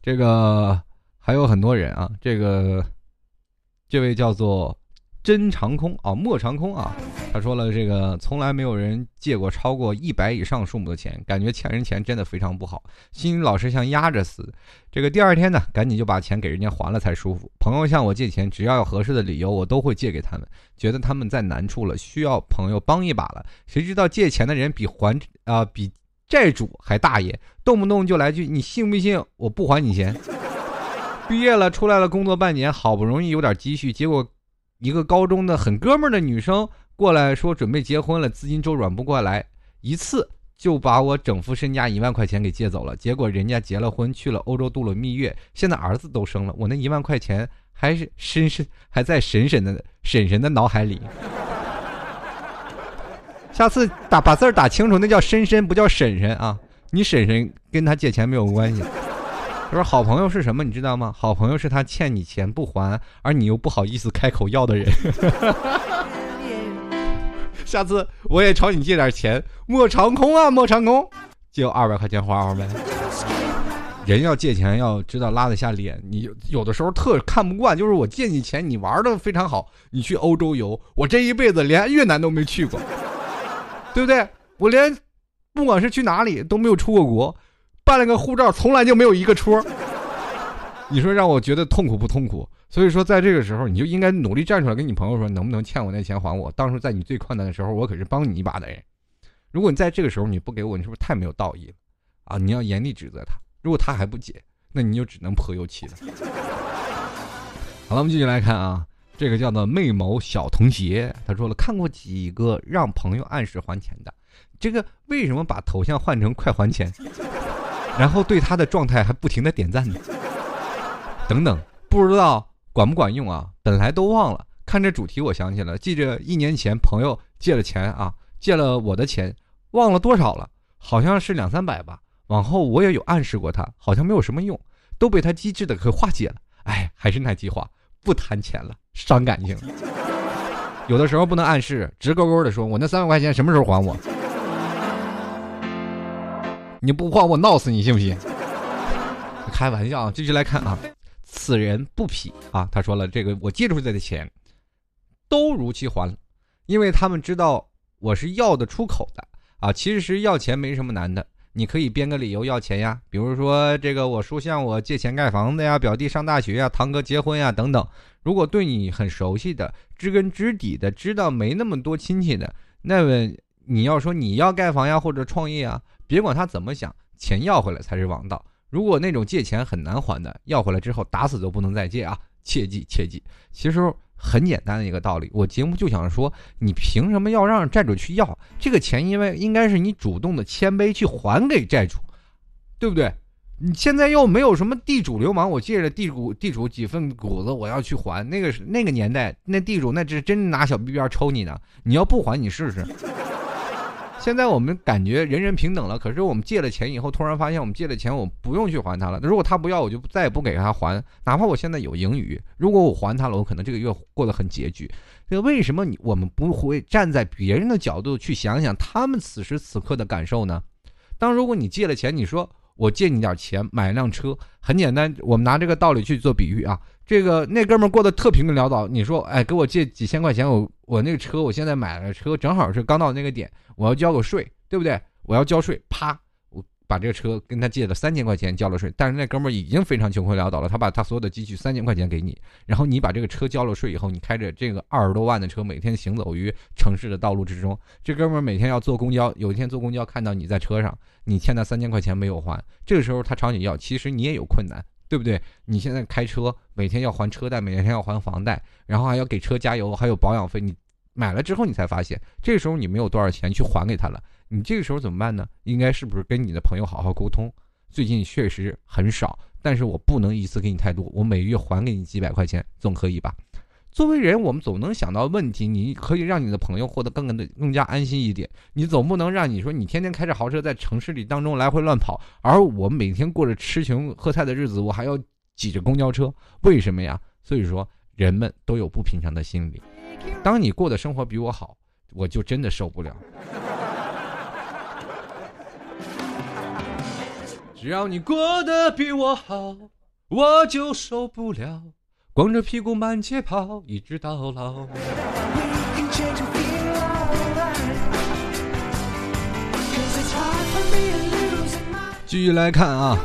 这个。还有很多人啊，这个，这位叫做真长空啊，莫长空啊，他说了，这个从来没有人借过超过一百以上数目的钱，感觉欠人钱真的非常不好，心里老是像压着似的。这个第二天呢，赶紧就把钱给人家还了才舒服。朋友向我借钱，只要有合适的理由，我都会借给他们，觉得他们在难处了，需要朋友帮一把了。谁知道借钱的人比还啊比债主还大爷，动不动就来句“你信不信我不还你钱”。毕业了，出来了，工作半年，好不容易有点积蓄，结果一个高中的很哥们儿的女生过来说准备结婚了，资金周转不过来，一次就把我整副身家一万块钱给借走了。结果人家结了婚，去了欧洲度了蜜月，现在儿子都生了，我那一万块钱还是深深还在婶婶的婶婶的脑海里。下次打把字儿打清楚，那叫深深，不叫婶婶啊！你婶婶跟他借钱没有关系。他说：“好朋友是什么？你知道吗？好朋友是他欠你钱不还，而你又不好意思开口要的人。下次我也朝你借点钱，莫长空啊，莫长空，借我二百块钱花花呗。人要借钱要知道拉得下脸，你有的时候特看不惯，就是我借你钱，你玩的非常好，你去欧洲游，我这一辈子连越南都没去过，对不对？我连不管是去哪里都没有出过国。”办了个护照，从来就没有一个戳。你说让我觉得痛苦不痛苦？所以说，在这个时候，你就应该努力站出来，跟你朋友说，能不能欠我那钱还我？当初在你最困难的时候，我可是帮你一把的人。如果你在这个时候你不给我，你是不是太没有道义了？啊，你要严厉指责他。如果他还不解，那你就只能泼油漆了。好了，我们继续来看啊，这个叫做媚某小童鞋，他说了，看过几个让朋友按时还钱的，这个为什么把头像换成快还钱？然后对他的状态还不停的点赞呢，等等，不知道管不管用啊？本来都忘了，看这主题我想起了，记着一年前朋友借了钱啊，借了我的钱，忘了多少了，好像是两三百吧。往后我也有暗示过他，好像没有什么用，都被他机智的给化解了。哎，还是那句话，不谈钱了，伤感情。有的时候不能暗示，直勾勾的说，我那三万块钱什么时候还我？你不还我闹死你信不信？开玩笑啊，继续来看啊，此人不匹啊，他说了，这个我借出去的钱都如期还了，因为他们知道我是要得出口的啊。其实要钱没什么难的，你可以编个理由要钱呀，比如说这个我叔向我借钱盖房子呀，表弟上大学呀，堂哥结婚呀等等。如果对你很熟悉的、知根知底的、知道没那么多亲戚的，那么你要说你要盖房呀或者创业啊。别管他怎么想，钱要回来才是王道。如果那种借钱很难还的，要回来之后打死都不能再借啊！切记切记。其实很简单的一个道理，我节目就想说，你凭什么要让债主去要这个钱？因为应该是你主动的谦卑去还给债主，对不对？你现在又没有什么地主流氓，我借着地主地主几份谷子，我要去还。那个是那个年代，那地主那是真拿小逼鞭抽你呢。你要不还，你试试。现在我们感觉人人平等了，可是我们借了钱以后，突然发现我们借了钱，我不用去还他了。如果他不要，我就再也不给他还，哪怕我现在有盈余。如果我还他了，我可能这个月过得很拮据。这个为什么你我们不会站在别人的角度去想想他们此时此刻的感受呢？当如果你借了钱，你说我借你点钱买一辆车，很简单，我们拿这个道理去做比喻啊。这个那哥们儿过得特贫困潦倒，你说，哎，给我借几千块钱，我我那个车，我现在买了车，正好是刚到那个点，我要交个税，对不对？我要交税，啪，我把这个车跟他借了三千块钱交了税，但是那哥们儿已经非常穷困潦倒了，他把他所有的积蓄三千块钱给你，然后你把这个车交了税以后，你开着这个二十多万的车每天行走于城市的道路之中，这哥们儿每天要坐公交，有一天坐公交看到你在车上，你欠他三千块钱没有还，这个时候他朝你要，其实你也有困难，对不对？你现在开车每天要还车贷，每天要还房贷，然后还要给车加油，还有保养费，你买了之后你才发现，这个时候你没有多少钱去还给他了。你这个时候怎么办呢？应该是不是跟你的朋友好好沟通？最近确实很少，但是我不能一次给你太多，我每月还给你几百块钱，总可以吧？作为人，我们总能想到问题，你可以让你的朋友获得更的更加安心一点。你总不能让你说你天天开着豪车在城市里当中来回乱跑，而我每天过着吃穷喝菜的日子，我还要挤着公交车，为什么呀？所以说，人们都有不平常的心理。当你过的生活比我好，我就真的受不了。只要你过得比我好，我就受不了。光着屁股满街跑，一直到老。继续来看啊，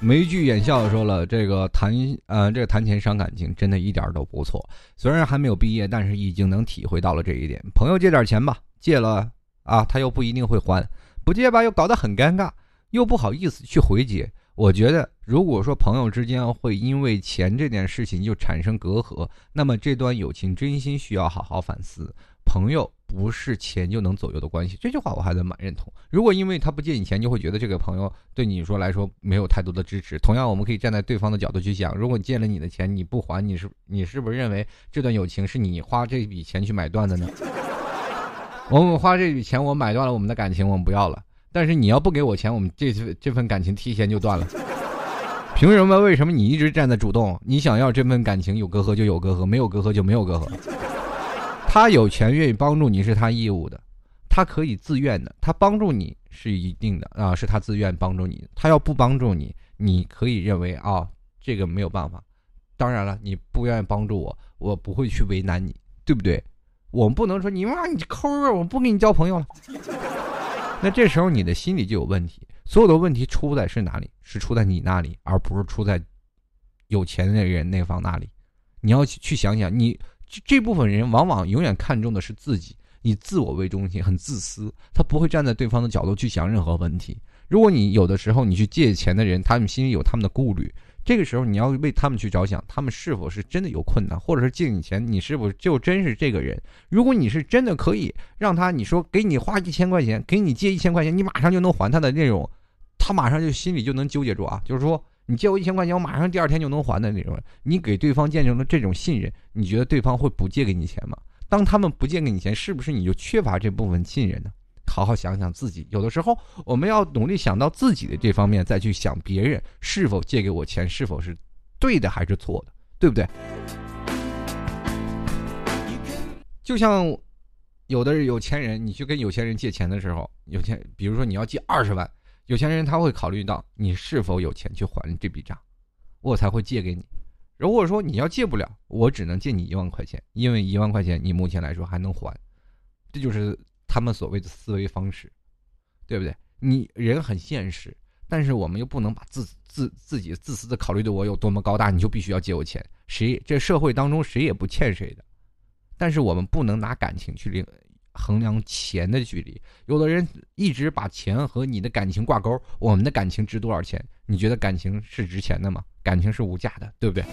眉聚眼笑说了，这个谈呃，这个谈钱伤感情，真的一点都不错。虽然还没有毕业，但是已经能体会到了这一点。朋友借点钱吧，借了啊，他又不一定会还；不借吧，又搞得很尴尬。又不好意思去回绝，我觉得如果说朋友之间会因为钱这件事情就产生隔阂，那么这段友情真心需要好好反思。朋友不是钱就能左右的关系，这句话我还是蛮认同。如果因为他不借你钱，就会觉得这个朋友对你说来说没有太多的支持。同样，我们可以站在对方的角度去想，如果借了你的钱你不还，你是你是不是认为这段友情是你花这笔钱去买断的呢？我们花这笔钱，我买断了我们的感情，我们不要了。但是你要不给我钱，我们这次这份感情提前就断了。凭什么？为什么你一直站在主动？你想要这份感情有隔阂就有隔阂，没有隔阂就没有隔阂。他有钱愿意帮助你是他义务的，他可以自愿的，他帮助你是一定的啊，是他自愿帮助你。他要不帮助你，你可以认为啊，这个没有办法。当然了，你不愿意帮助我，我不会去为难你，对不对？我们不能说你妈你抠啊，我不跟你交朋友了。那这时候你的心里就有问题，所有的问题出在是哪里？是出在你那里，而不是出在有钱的人那方那里。你要去想想，你这部分人往往永远看重的是自己，以自我为中心，很自私，他不会站在对方的角度去想任何问题。如果你有的时候你去借钱的人，他们心里有他们的顾虑。这个时候你要为他们去着想，他们是否是真的有困难，或者是借你钱，你是否就真是这个人？如果你是真的可以让他，你说给你花一千块钱，给你借一千块钱，你马上就能还他的那种，他马上就心里就能纠结住啊，就是说你借我一千块钱，我马上第二天就能还的那种。你给对方见证了这种信任，你觉得对方会不借给你钱吗？当他们不借给你钱，是不是你就缺乏这部分信任呢？好好想想自己，有的时候我们要努力想到自己的这方面，再去想别人是否借给我钱，是否是对的还是错的，对不对？就像有的有钱人，你去跟有钱人借钱的时候，有钱，比如说你要借二十万，有钱人他会考虑到你是否有钱去还这笔账，我才会借给你。如果说你要借不了，我只能借你一万块钱，因为一万块钱你目前来说还能还，这就是。他们所谓的思维方式，对不对？你人很现实，但是我们又不能把自自自己自私的考虑的我有多么高大，你就必须要借我钱。谁这社会当中谁也不欠谁的，但是我们不能拿感情去衡量钱的距离。有的人一直把钱和你的感情挂钩，我们的感情值多少钱？你觉得感情是值钱的吗？感情是无价的，对不对？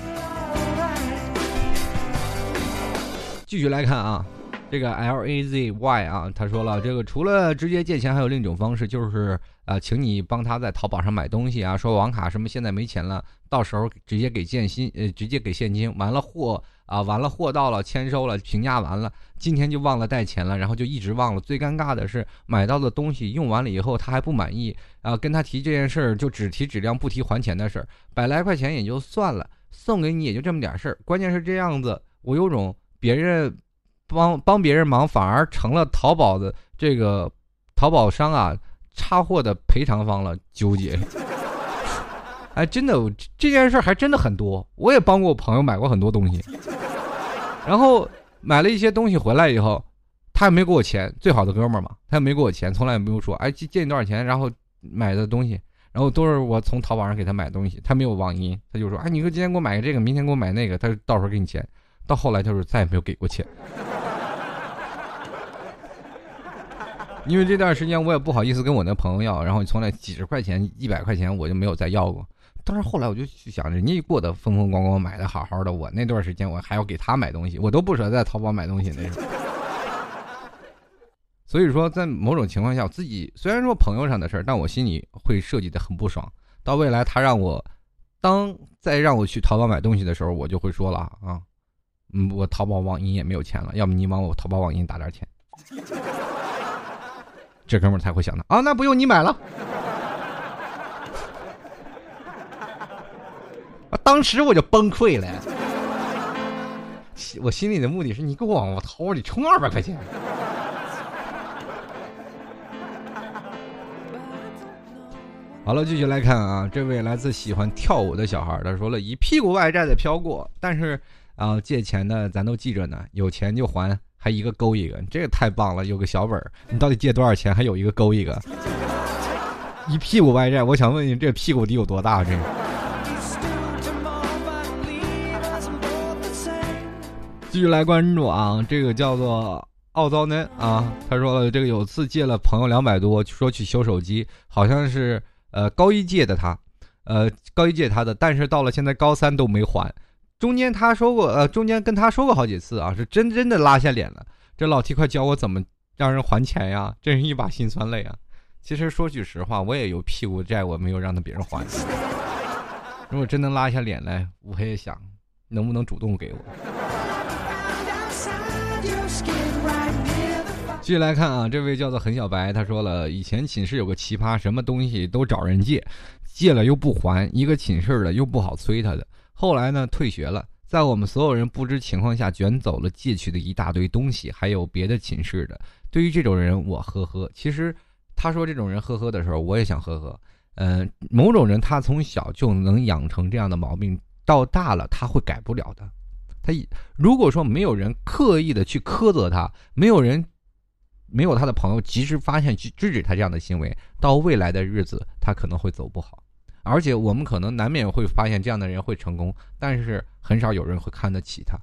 继续来看啊。这个 L A Z Y 啊，他说了，这个除了直接借钱，还有另一种方式，就是呃，请你帮他在淘宝上买东西啊，说网卡什么现在没钱了，到时候直接给现金，呃，直接给现金。完了货啊，完了货到了，签收了，评价完了，今天就忘了带钱了，然后就一直忘了。最尴尬的是，买到的东西用完了以后，他还不满意啊，跟他提这件事儿，就只提质量不提还钱的事儿，百来块钱也就算了，送给你也就这么点事儿。关键是这样子，我有种别人。帮帮别人忙，反而成了淘宝的这个淘宝商啊差货的赔偿方了，纠结。哎，真的这件事还真的很多，我也帮过我朋友买过很多东西，然后买了一些东西回来以后，他也没给我钱，最好的哥们儿嘛，他也没给我钱，从来也没有说，哎借借你多少钱，然后买的东西，然后都是我从淘宝上给他买东西，他没有网银，他就说：“哎，你说今天给我买个这个，明天给我买那个，他到时候给你钱。”到后来就是再也没有给过钱，因为这段时间我也不好意思跟我那朋友要，然后从来几十块钱、一百块钱我就没有再要过。但是后来我就去想，人家过得风风光光，买的好好的，我那段时间我还要给他买东西，我都不舍得在淘宝买东西那种。所以说，在某种情况下，我自己虽然说朋友上的事儿，但我心里会设计的很不爽。到未来他让我，当再让我去淘宝买东西的时候，我就会说了啊，嗯，我淘宝网银也没有钱了，要不你往我淘宝网银打点钱。这哥们儿才会想到啊，那不用你买了。啊，当时我就崩溃了。我心里的目的是你给我往我淘里充二百块钱。好了，继续来看啊，这位来自喜欢跳舞的小孩，他说了一屁股外债的飘过，但是啊，借钱的咱都记着呢，有钱就还，还一个勾一个，这个太棒了，有个小本儿，你到底借多少钱，还有一个勾一个，一屁股外债，我想问你，这屁股得有多大？这个继续来关注啊，这个叫做。傲糟呢啊，他说了，这个有次借了朋友两百多，说去修手机，好像是呃高一借的他，呃高一借他的，但是到了现在高三都没还，中间他说过，呃中间跟他说过好几次啊，是真真的拉下脸了。这老提快教我怎么让人还钱呀，真是一把辛酸泪啊。其实说句实话，我也有屁股债，我没有让他别人还。如果真能拉下脸来，我也想能不能主动给我。继续来看啊，这位叫做很小白，他说了，以前寝室有个奇葩，什么东西都找人借，借了又不还，一个寝室的又不好催他的。后来呢，退学了，在我们所有人不知情况下卷走了借去的一大堆东西，还有别的寝室的。对于这种人，我呵呵。其实他说这种人呵呵的时候，我也想呵呵。嗯，某种人他从小就能养成这样的毛病，到大了他会改不了的。他如果说没有人刻意的去苛责他，没有人。没有他的朋友及时发现去制止他这样的行为，到未来的日子他可能会走不好，而且我们可能难免会发现这样的人会成功，但是很少有人会看得起他。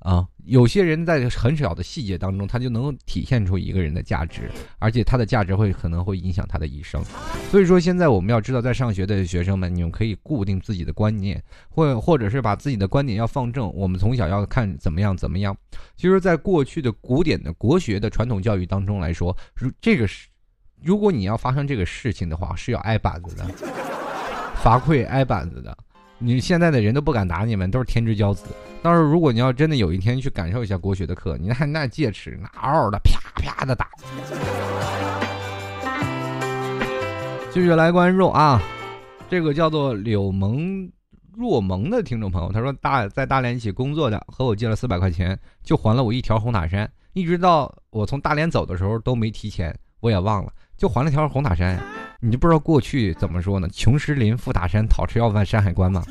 啊，有些人在很小的细节当中，他就能体现出一个人的价值，而且他的价值会可能会影响他的一生。所以说，现在我们要知道，在上学的学生们，你们可以固定自己的观念，或或者是把自己的观点要放正。我们从小要看怎么样怎么样。其实，在过去的古典的国学的传统教育当中来说，如这个是，如果你要发生这个事情的话，是要挨板子的，罚跪挨板子的。你现在的人都不敢打你们，都是天之骄子。到时候如果你要真的有一天去感受一下国学的课，你看 那戒尺，那嗷嗷的啪啪的打。继续来关注啊，这个叫做柳蒙若蒙的听众朋友，他说大在大连一起工作的，和我借了四百块钱，就还了我一条红塔山，一直到我从大连走的时候都没提钱，我也忘了，就还了条红塔山呀。你就不知道过去怎么说呢？穷石林富塔山，讨吃要饭山海关吗？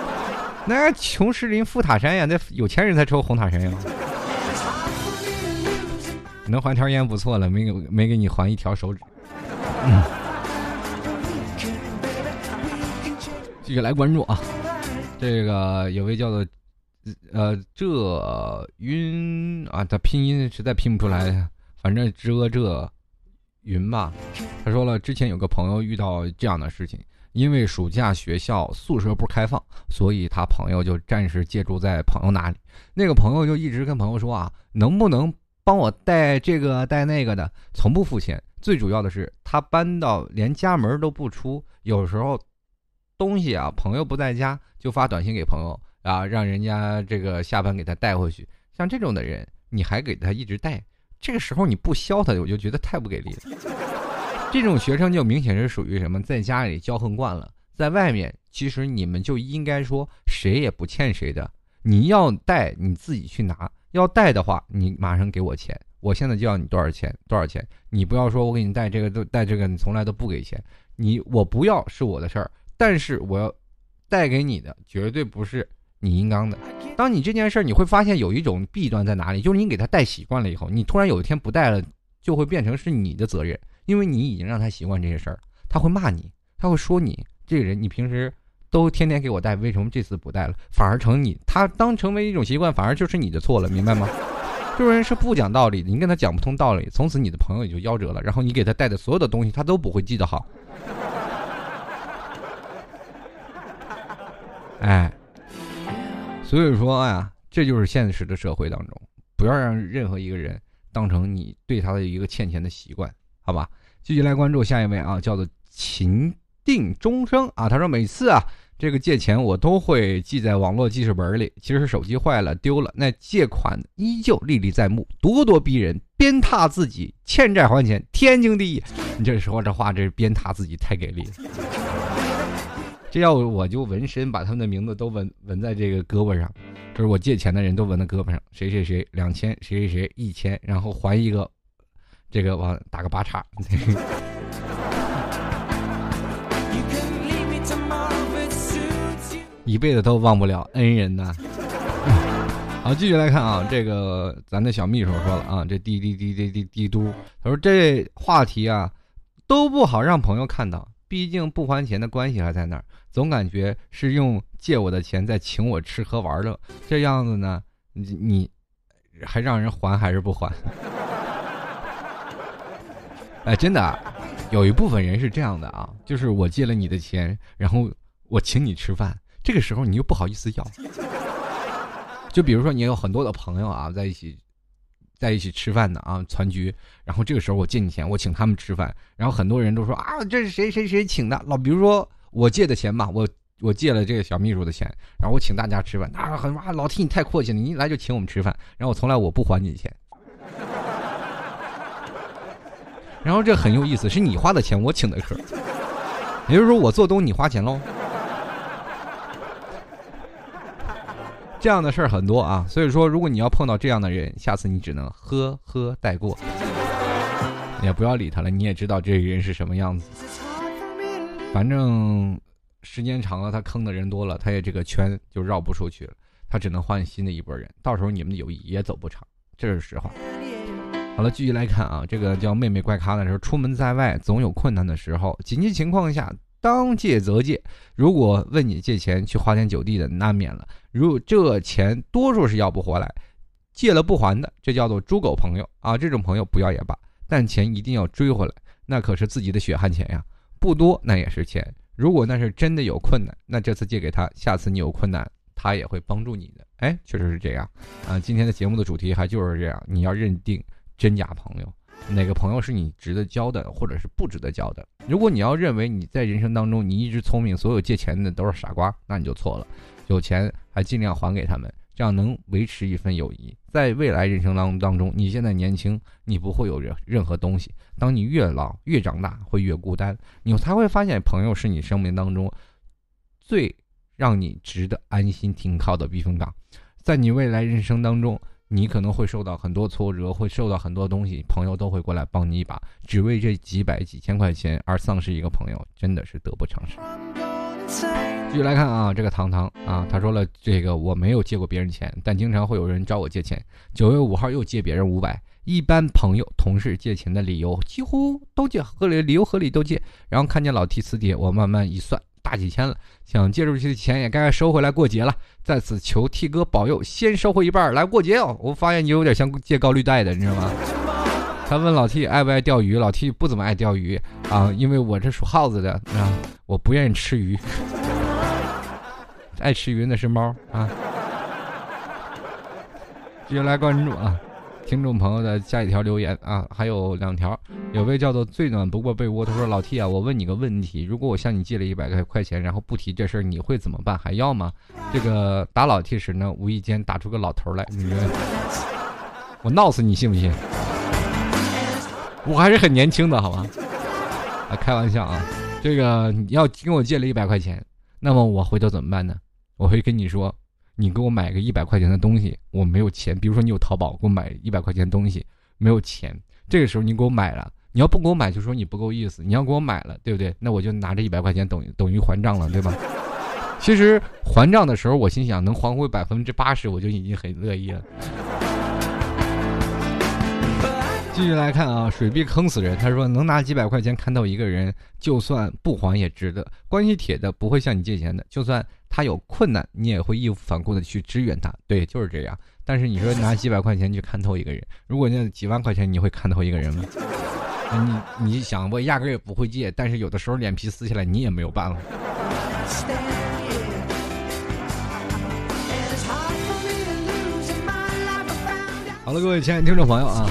那穷石林富塔山呀，那有钱人才抽红塔山呀。能还条烟不错了，没给没给你还一条手指。嗯 继续来关注啊，这个有位叫做呃这晕啊，他拼音实在拼不出来，反正这这。云吧，他说了，之前有个朋友遇到这样的事情，因为暑假学校宿舍不开放，所以他朋友就暂时借住在朋友那里。那个朋友就一直跟朋友说啊，能不能帮我带这个带那个的，从不付钱。最主要的是，他搬到连家门都不出，有时候东西啊，朋友不在家就发短信给朋友啊，让人家这个下班给他带回去。像这种的人，你还给他一直带。这个时候你不削他，我就觉得太不给力了。这种学生就明显是属于什么，在家里骄横惯了，在外面其实你们就应该说谁也不欠谁的。你要带你自己去拿，要带的话你马上给我钱，我现在就要你多少钱多少钱。你不要说我给你带这个都带这个，你从来都不给钱。你我不要是我的事儿，但是我要带给你的绝对不是。你应当的，当你这件事儿，你会发现有一种弊端在哪里，就是你给他带习惯了以后，你突然有一天不带了，就会变成是你的责任，因为你已经让他习惯这些事儿，他会骂你，他会说你这个人，你平时都天天给我带，为什么这次不带了？反而成你他当成为一种习惯，反而就是你的错了，明白吗？这种人是不讲道理的，你跟他讲不通道理，从此你的朋友也就夭折了。然后你给他带的所有的东西，他都不会记得好。哎，所以说呀，这就是现实的社会当中，不要让任何一个人当成你对他的一个欠钱的习惯，好吧？继续来关注下一位啊，叫做秦定终生啊，他说每次啊。这个借钱我都会记在网络记事本里。其实手机坏了丢了，那借款依旧历历在目，咄咄逼人，鞭挞自己，欠债还钱，天经地义。你这说这话，这是鞭挞自己，太给力了。要我就纹身，把他们的名字都纹纹在这个胳膊上，就是我借钱的人都纹在胳膊上，谁谁谁两千，谁谁谁一千，然后还一个，这个往打个八叉。一辈子都忘不了恩人呐。好，继续来看啊，这个咱的小秘书说了啊，这滴滴滴滴滴滴嘟，他说这话题啊都不好让朋友看到，毕竟不还钱的关系还在那儿，总感觉是用借我的钱在请我吃喝玩乐，这样子呢，你你还让人还还是不还？哎，真的，有一部分人是这样的啊，就是我借了你的钱，然后我请你吃饭。这个时候你又不好意思要，就比如说你有很多的朋友啊，在一起，在一起吃饭的啊，团局，然后这个时候我借你钱，我请他们吃饭，然后很多人都说啊，这是谁谁谁请的？老比如说我借的钱吧，我我借了这个小秘书的钱，然后我请大家吃饭，啊，很哇，老 T 你太阔气了，你一来就请我们吃饭，然后我从来我不还你钱，然后这很有意思，是你花的钱我请的客，也就是说我做东你花钱喽。这样的事儿很多啊，所以说，如果你要碰到这样的人，下次你只能呵呵带过，也不要理他了。你也知道这个人是什么样子，反正时间长了，他坑的人多了，他也这个圈就绕不出去了，他只能换新的一波人，到时候你们的友谊也走不长，这是实话。好了，继续来看啊，这个叫妹妹怪咖的时候，出门在外总有困难的时候，紧急情况下。当借则借，如果问你借钱去花天酒地的，难免了。如这钱多数是要不回来，借了不还的，这叫做猪狗朋友啊！这种朋友不要也罢，但钱一定要追回来，那可是自己的血汗钱呀，不多那也是钱。如果那是真的有困难，那这次借给他，下次你有困难，他也会帮助你的。哎，确实是这样啊！今天的节目的主题还就是这样，你要认定真假朋友。哪个朋友是你值得交的，或者是不值得交的？如果你要认为你在人生当中你一直聪明，所有借钱的都是傻瓜，那你就错了。有钱还尽量还给他们，这样能维持一份友谊。在未来人生当当中，你现在年轻，你不会有任任何东西。当你越老越长大，会越孤单，你才会发现朋友是你生命当中最让你值得安心停靠的避风港。在你未来人生当中。你可能会受到很多挫折，会受到很多东西，朋友都会过来帮你一把，只为这几百几千块钱而丧失一个朋友，真的是得不偿失。继续来看啊，这个糖糖啊，他说了，这个我没有借过别人钱，但经常会有人找我借钱。九月五号又借别人五百，一般朋友、同事借钱的理由几乎都借合理，理由合理都借。然后看见老 T 磁铁，我慢慢一算。大几千了，想借出去的钱也该收回来过节了。在此求 T 哥保佑，先收回一半来过节哦。我发现你有点像借高利贷的，你知道吗？他问老 T 爱不爱钓鱼，老 T 不怎么爱钓鱼啊，因为我这属耗子的啊，我不愿意吃鱼，爱吃鱼那是猫啊。继续来关注啊。听众朋友的下一条留言啊，还有两条。有位叫做最暖不过被窝，他说：“老 T 啊，我问你个问题，如果我向你借了一百块块钱，然后不提这事儿，你会怎么办？还要吗？”这个打老 T 时呢，无意间打出个老头来，你说我闹死你信不信？我还是很年轻的，好吧？啊，开玩笑啊。这个你要跟我借了一百块钱，那么我回头怎么办呢？我会跟你说。你给我买个一百块钱的东西，我没有钱。比如说你有淘宝，给我买一百块钱东西，没有钱。这个时候你给我买了，你要不给我买，就说你不够意思。你要给我买了，对不对？那我就拿着一百块钱等于等于还账了，对吧？其实还账的时候，我心想能还回百分之八十，我就已经很乐意了。继续来看啊，水币坑死人。他说能拿几百块钱看透一个人，就算不还也值得。关系铁的不会向你借钱的，就算他有困难，你也会义无反顾的去支援他。对，就是这样。但是你说拿几百块钱去看透一个人，如果那几万块钱，你会看透一个人吗？你你想，我压根也不会借，但是有的时候脸皮撕下来，你也没有办法。好了，各位亲爱的听众朋友啊。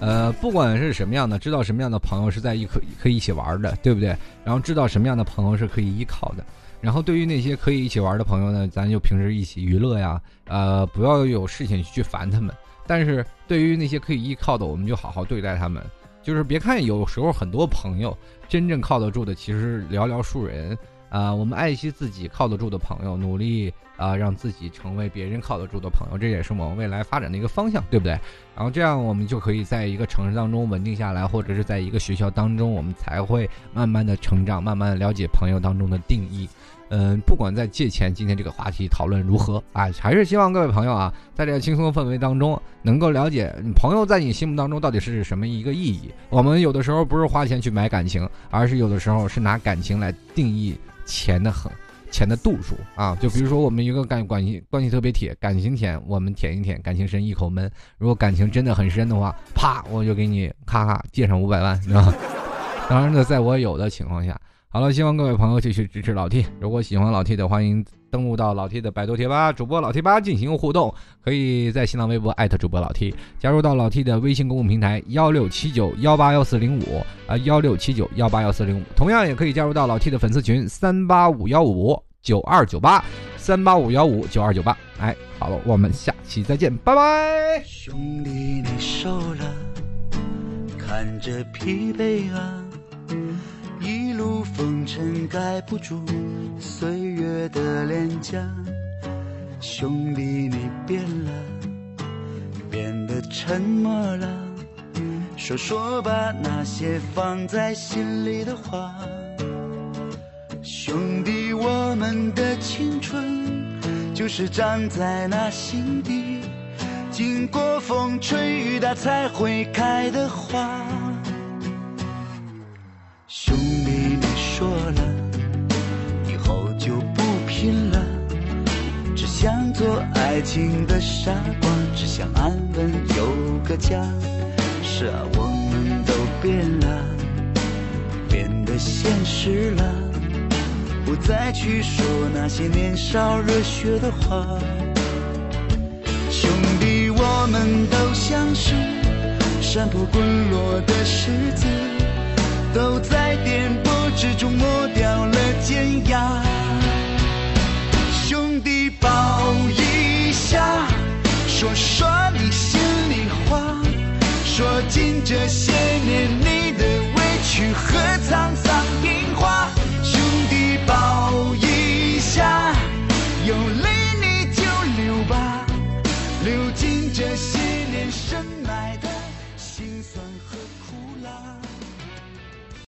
呃，不管是什么样的，知道什么样的朋友是在一可可以一起玩的，对不对？然后知道什么样的朋友是可以依靠的。然后对于那些可以一起玩的朋友呢，咱就平时一起娱乐呀，呃，不要有事情去烦他们。但是对于那些可以依靠的，我们就好好对待他们。就是别看有时候很多朋友，真正靠得住的其实寥寥数人。啊，我们爱惜自己靠得住的朋友，努力啊，让自己成为别人靠得住的朋友，这也是我们未来发展的一个方向，对不对？然后这样我们就可以在一个城市当中稳定下来，或者是在一个学校当中，我们才会慢慢的成长，慢慢了解朋友当中的定义。嗯，不管在借钱，今天这个话题讨论如何啊，还是希望各位朋友啊，在这个轻松的氛围当中，能够了解朋友在你心目当中到底是什么一个意义。我们有的时候不是花钱去买感情，而是有的时候是拿感情来定义。钱的很，钱的度数啊，就比如说我们一个感关系关系特别铁，感情浅，我们舔一舔；感情深，一口闷。如果感情真的很深的话，啪，我就给你咔咔借上五百万，知道吗？当然呢，在我有的情况下。好了，希望各位朋友继续支持老 T。如果喜欢老 T 的，欢迎登录到老 T 的百度贴吧，主播老 T 吧进行互动。可以在新浪微博艾特主播老 T，加入到老 T 的微信公共平台幺六七九幺八幺四零五啊幺六七九幺八幺四零五。同样也可以加入到老 T 的粉丝群三八五幺五九二九八三八五幺五九二九八。哎，好了，我们下期再见，拜拜。兄弟，你瘦了，看着疲惫啊。一路风尘盖不住岁月的脸颊，兄弟你变了，变得沉默了。说说吧，那些放在心里的话。兄弟，我们的青春就是长在那心底，经过风吹雨打才会开的花。说了，以后就不拼了，只想做爱情的傻瓜，只想安稳有个家。是啊，我们都变了，变得现实了，不再去说那些年少热血的话。兄弟，我们都像是山坡滚落的石子。都在颠簸之中磨掉了尖牙，兄弟抱一下，说说你心里话，说尽这些年你的委屈和沧桑变化。兄弟抱一下，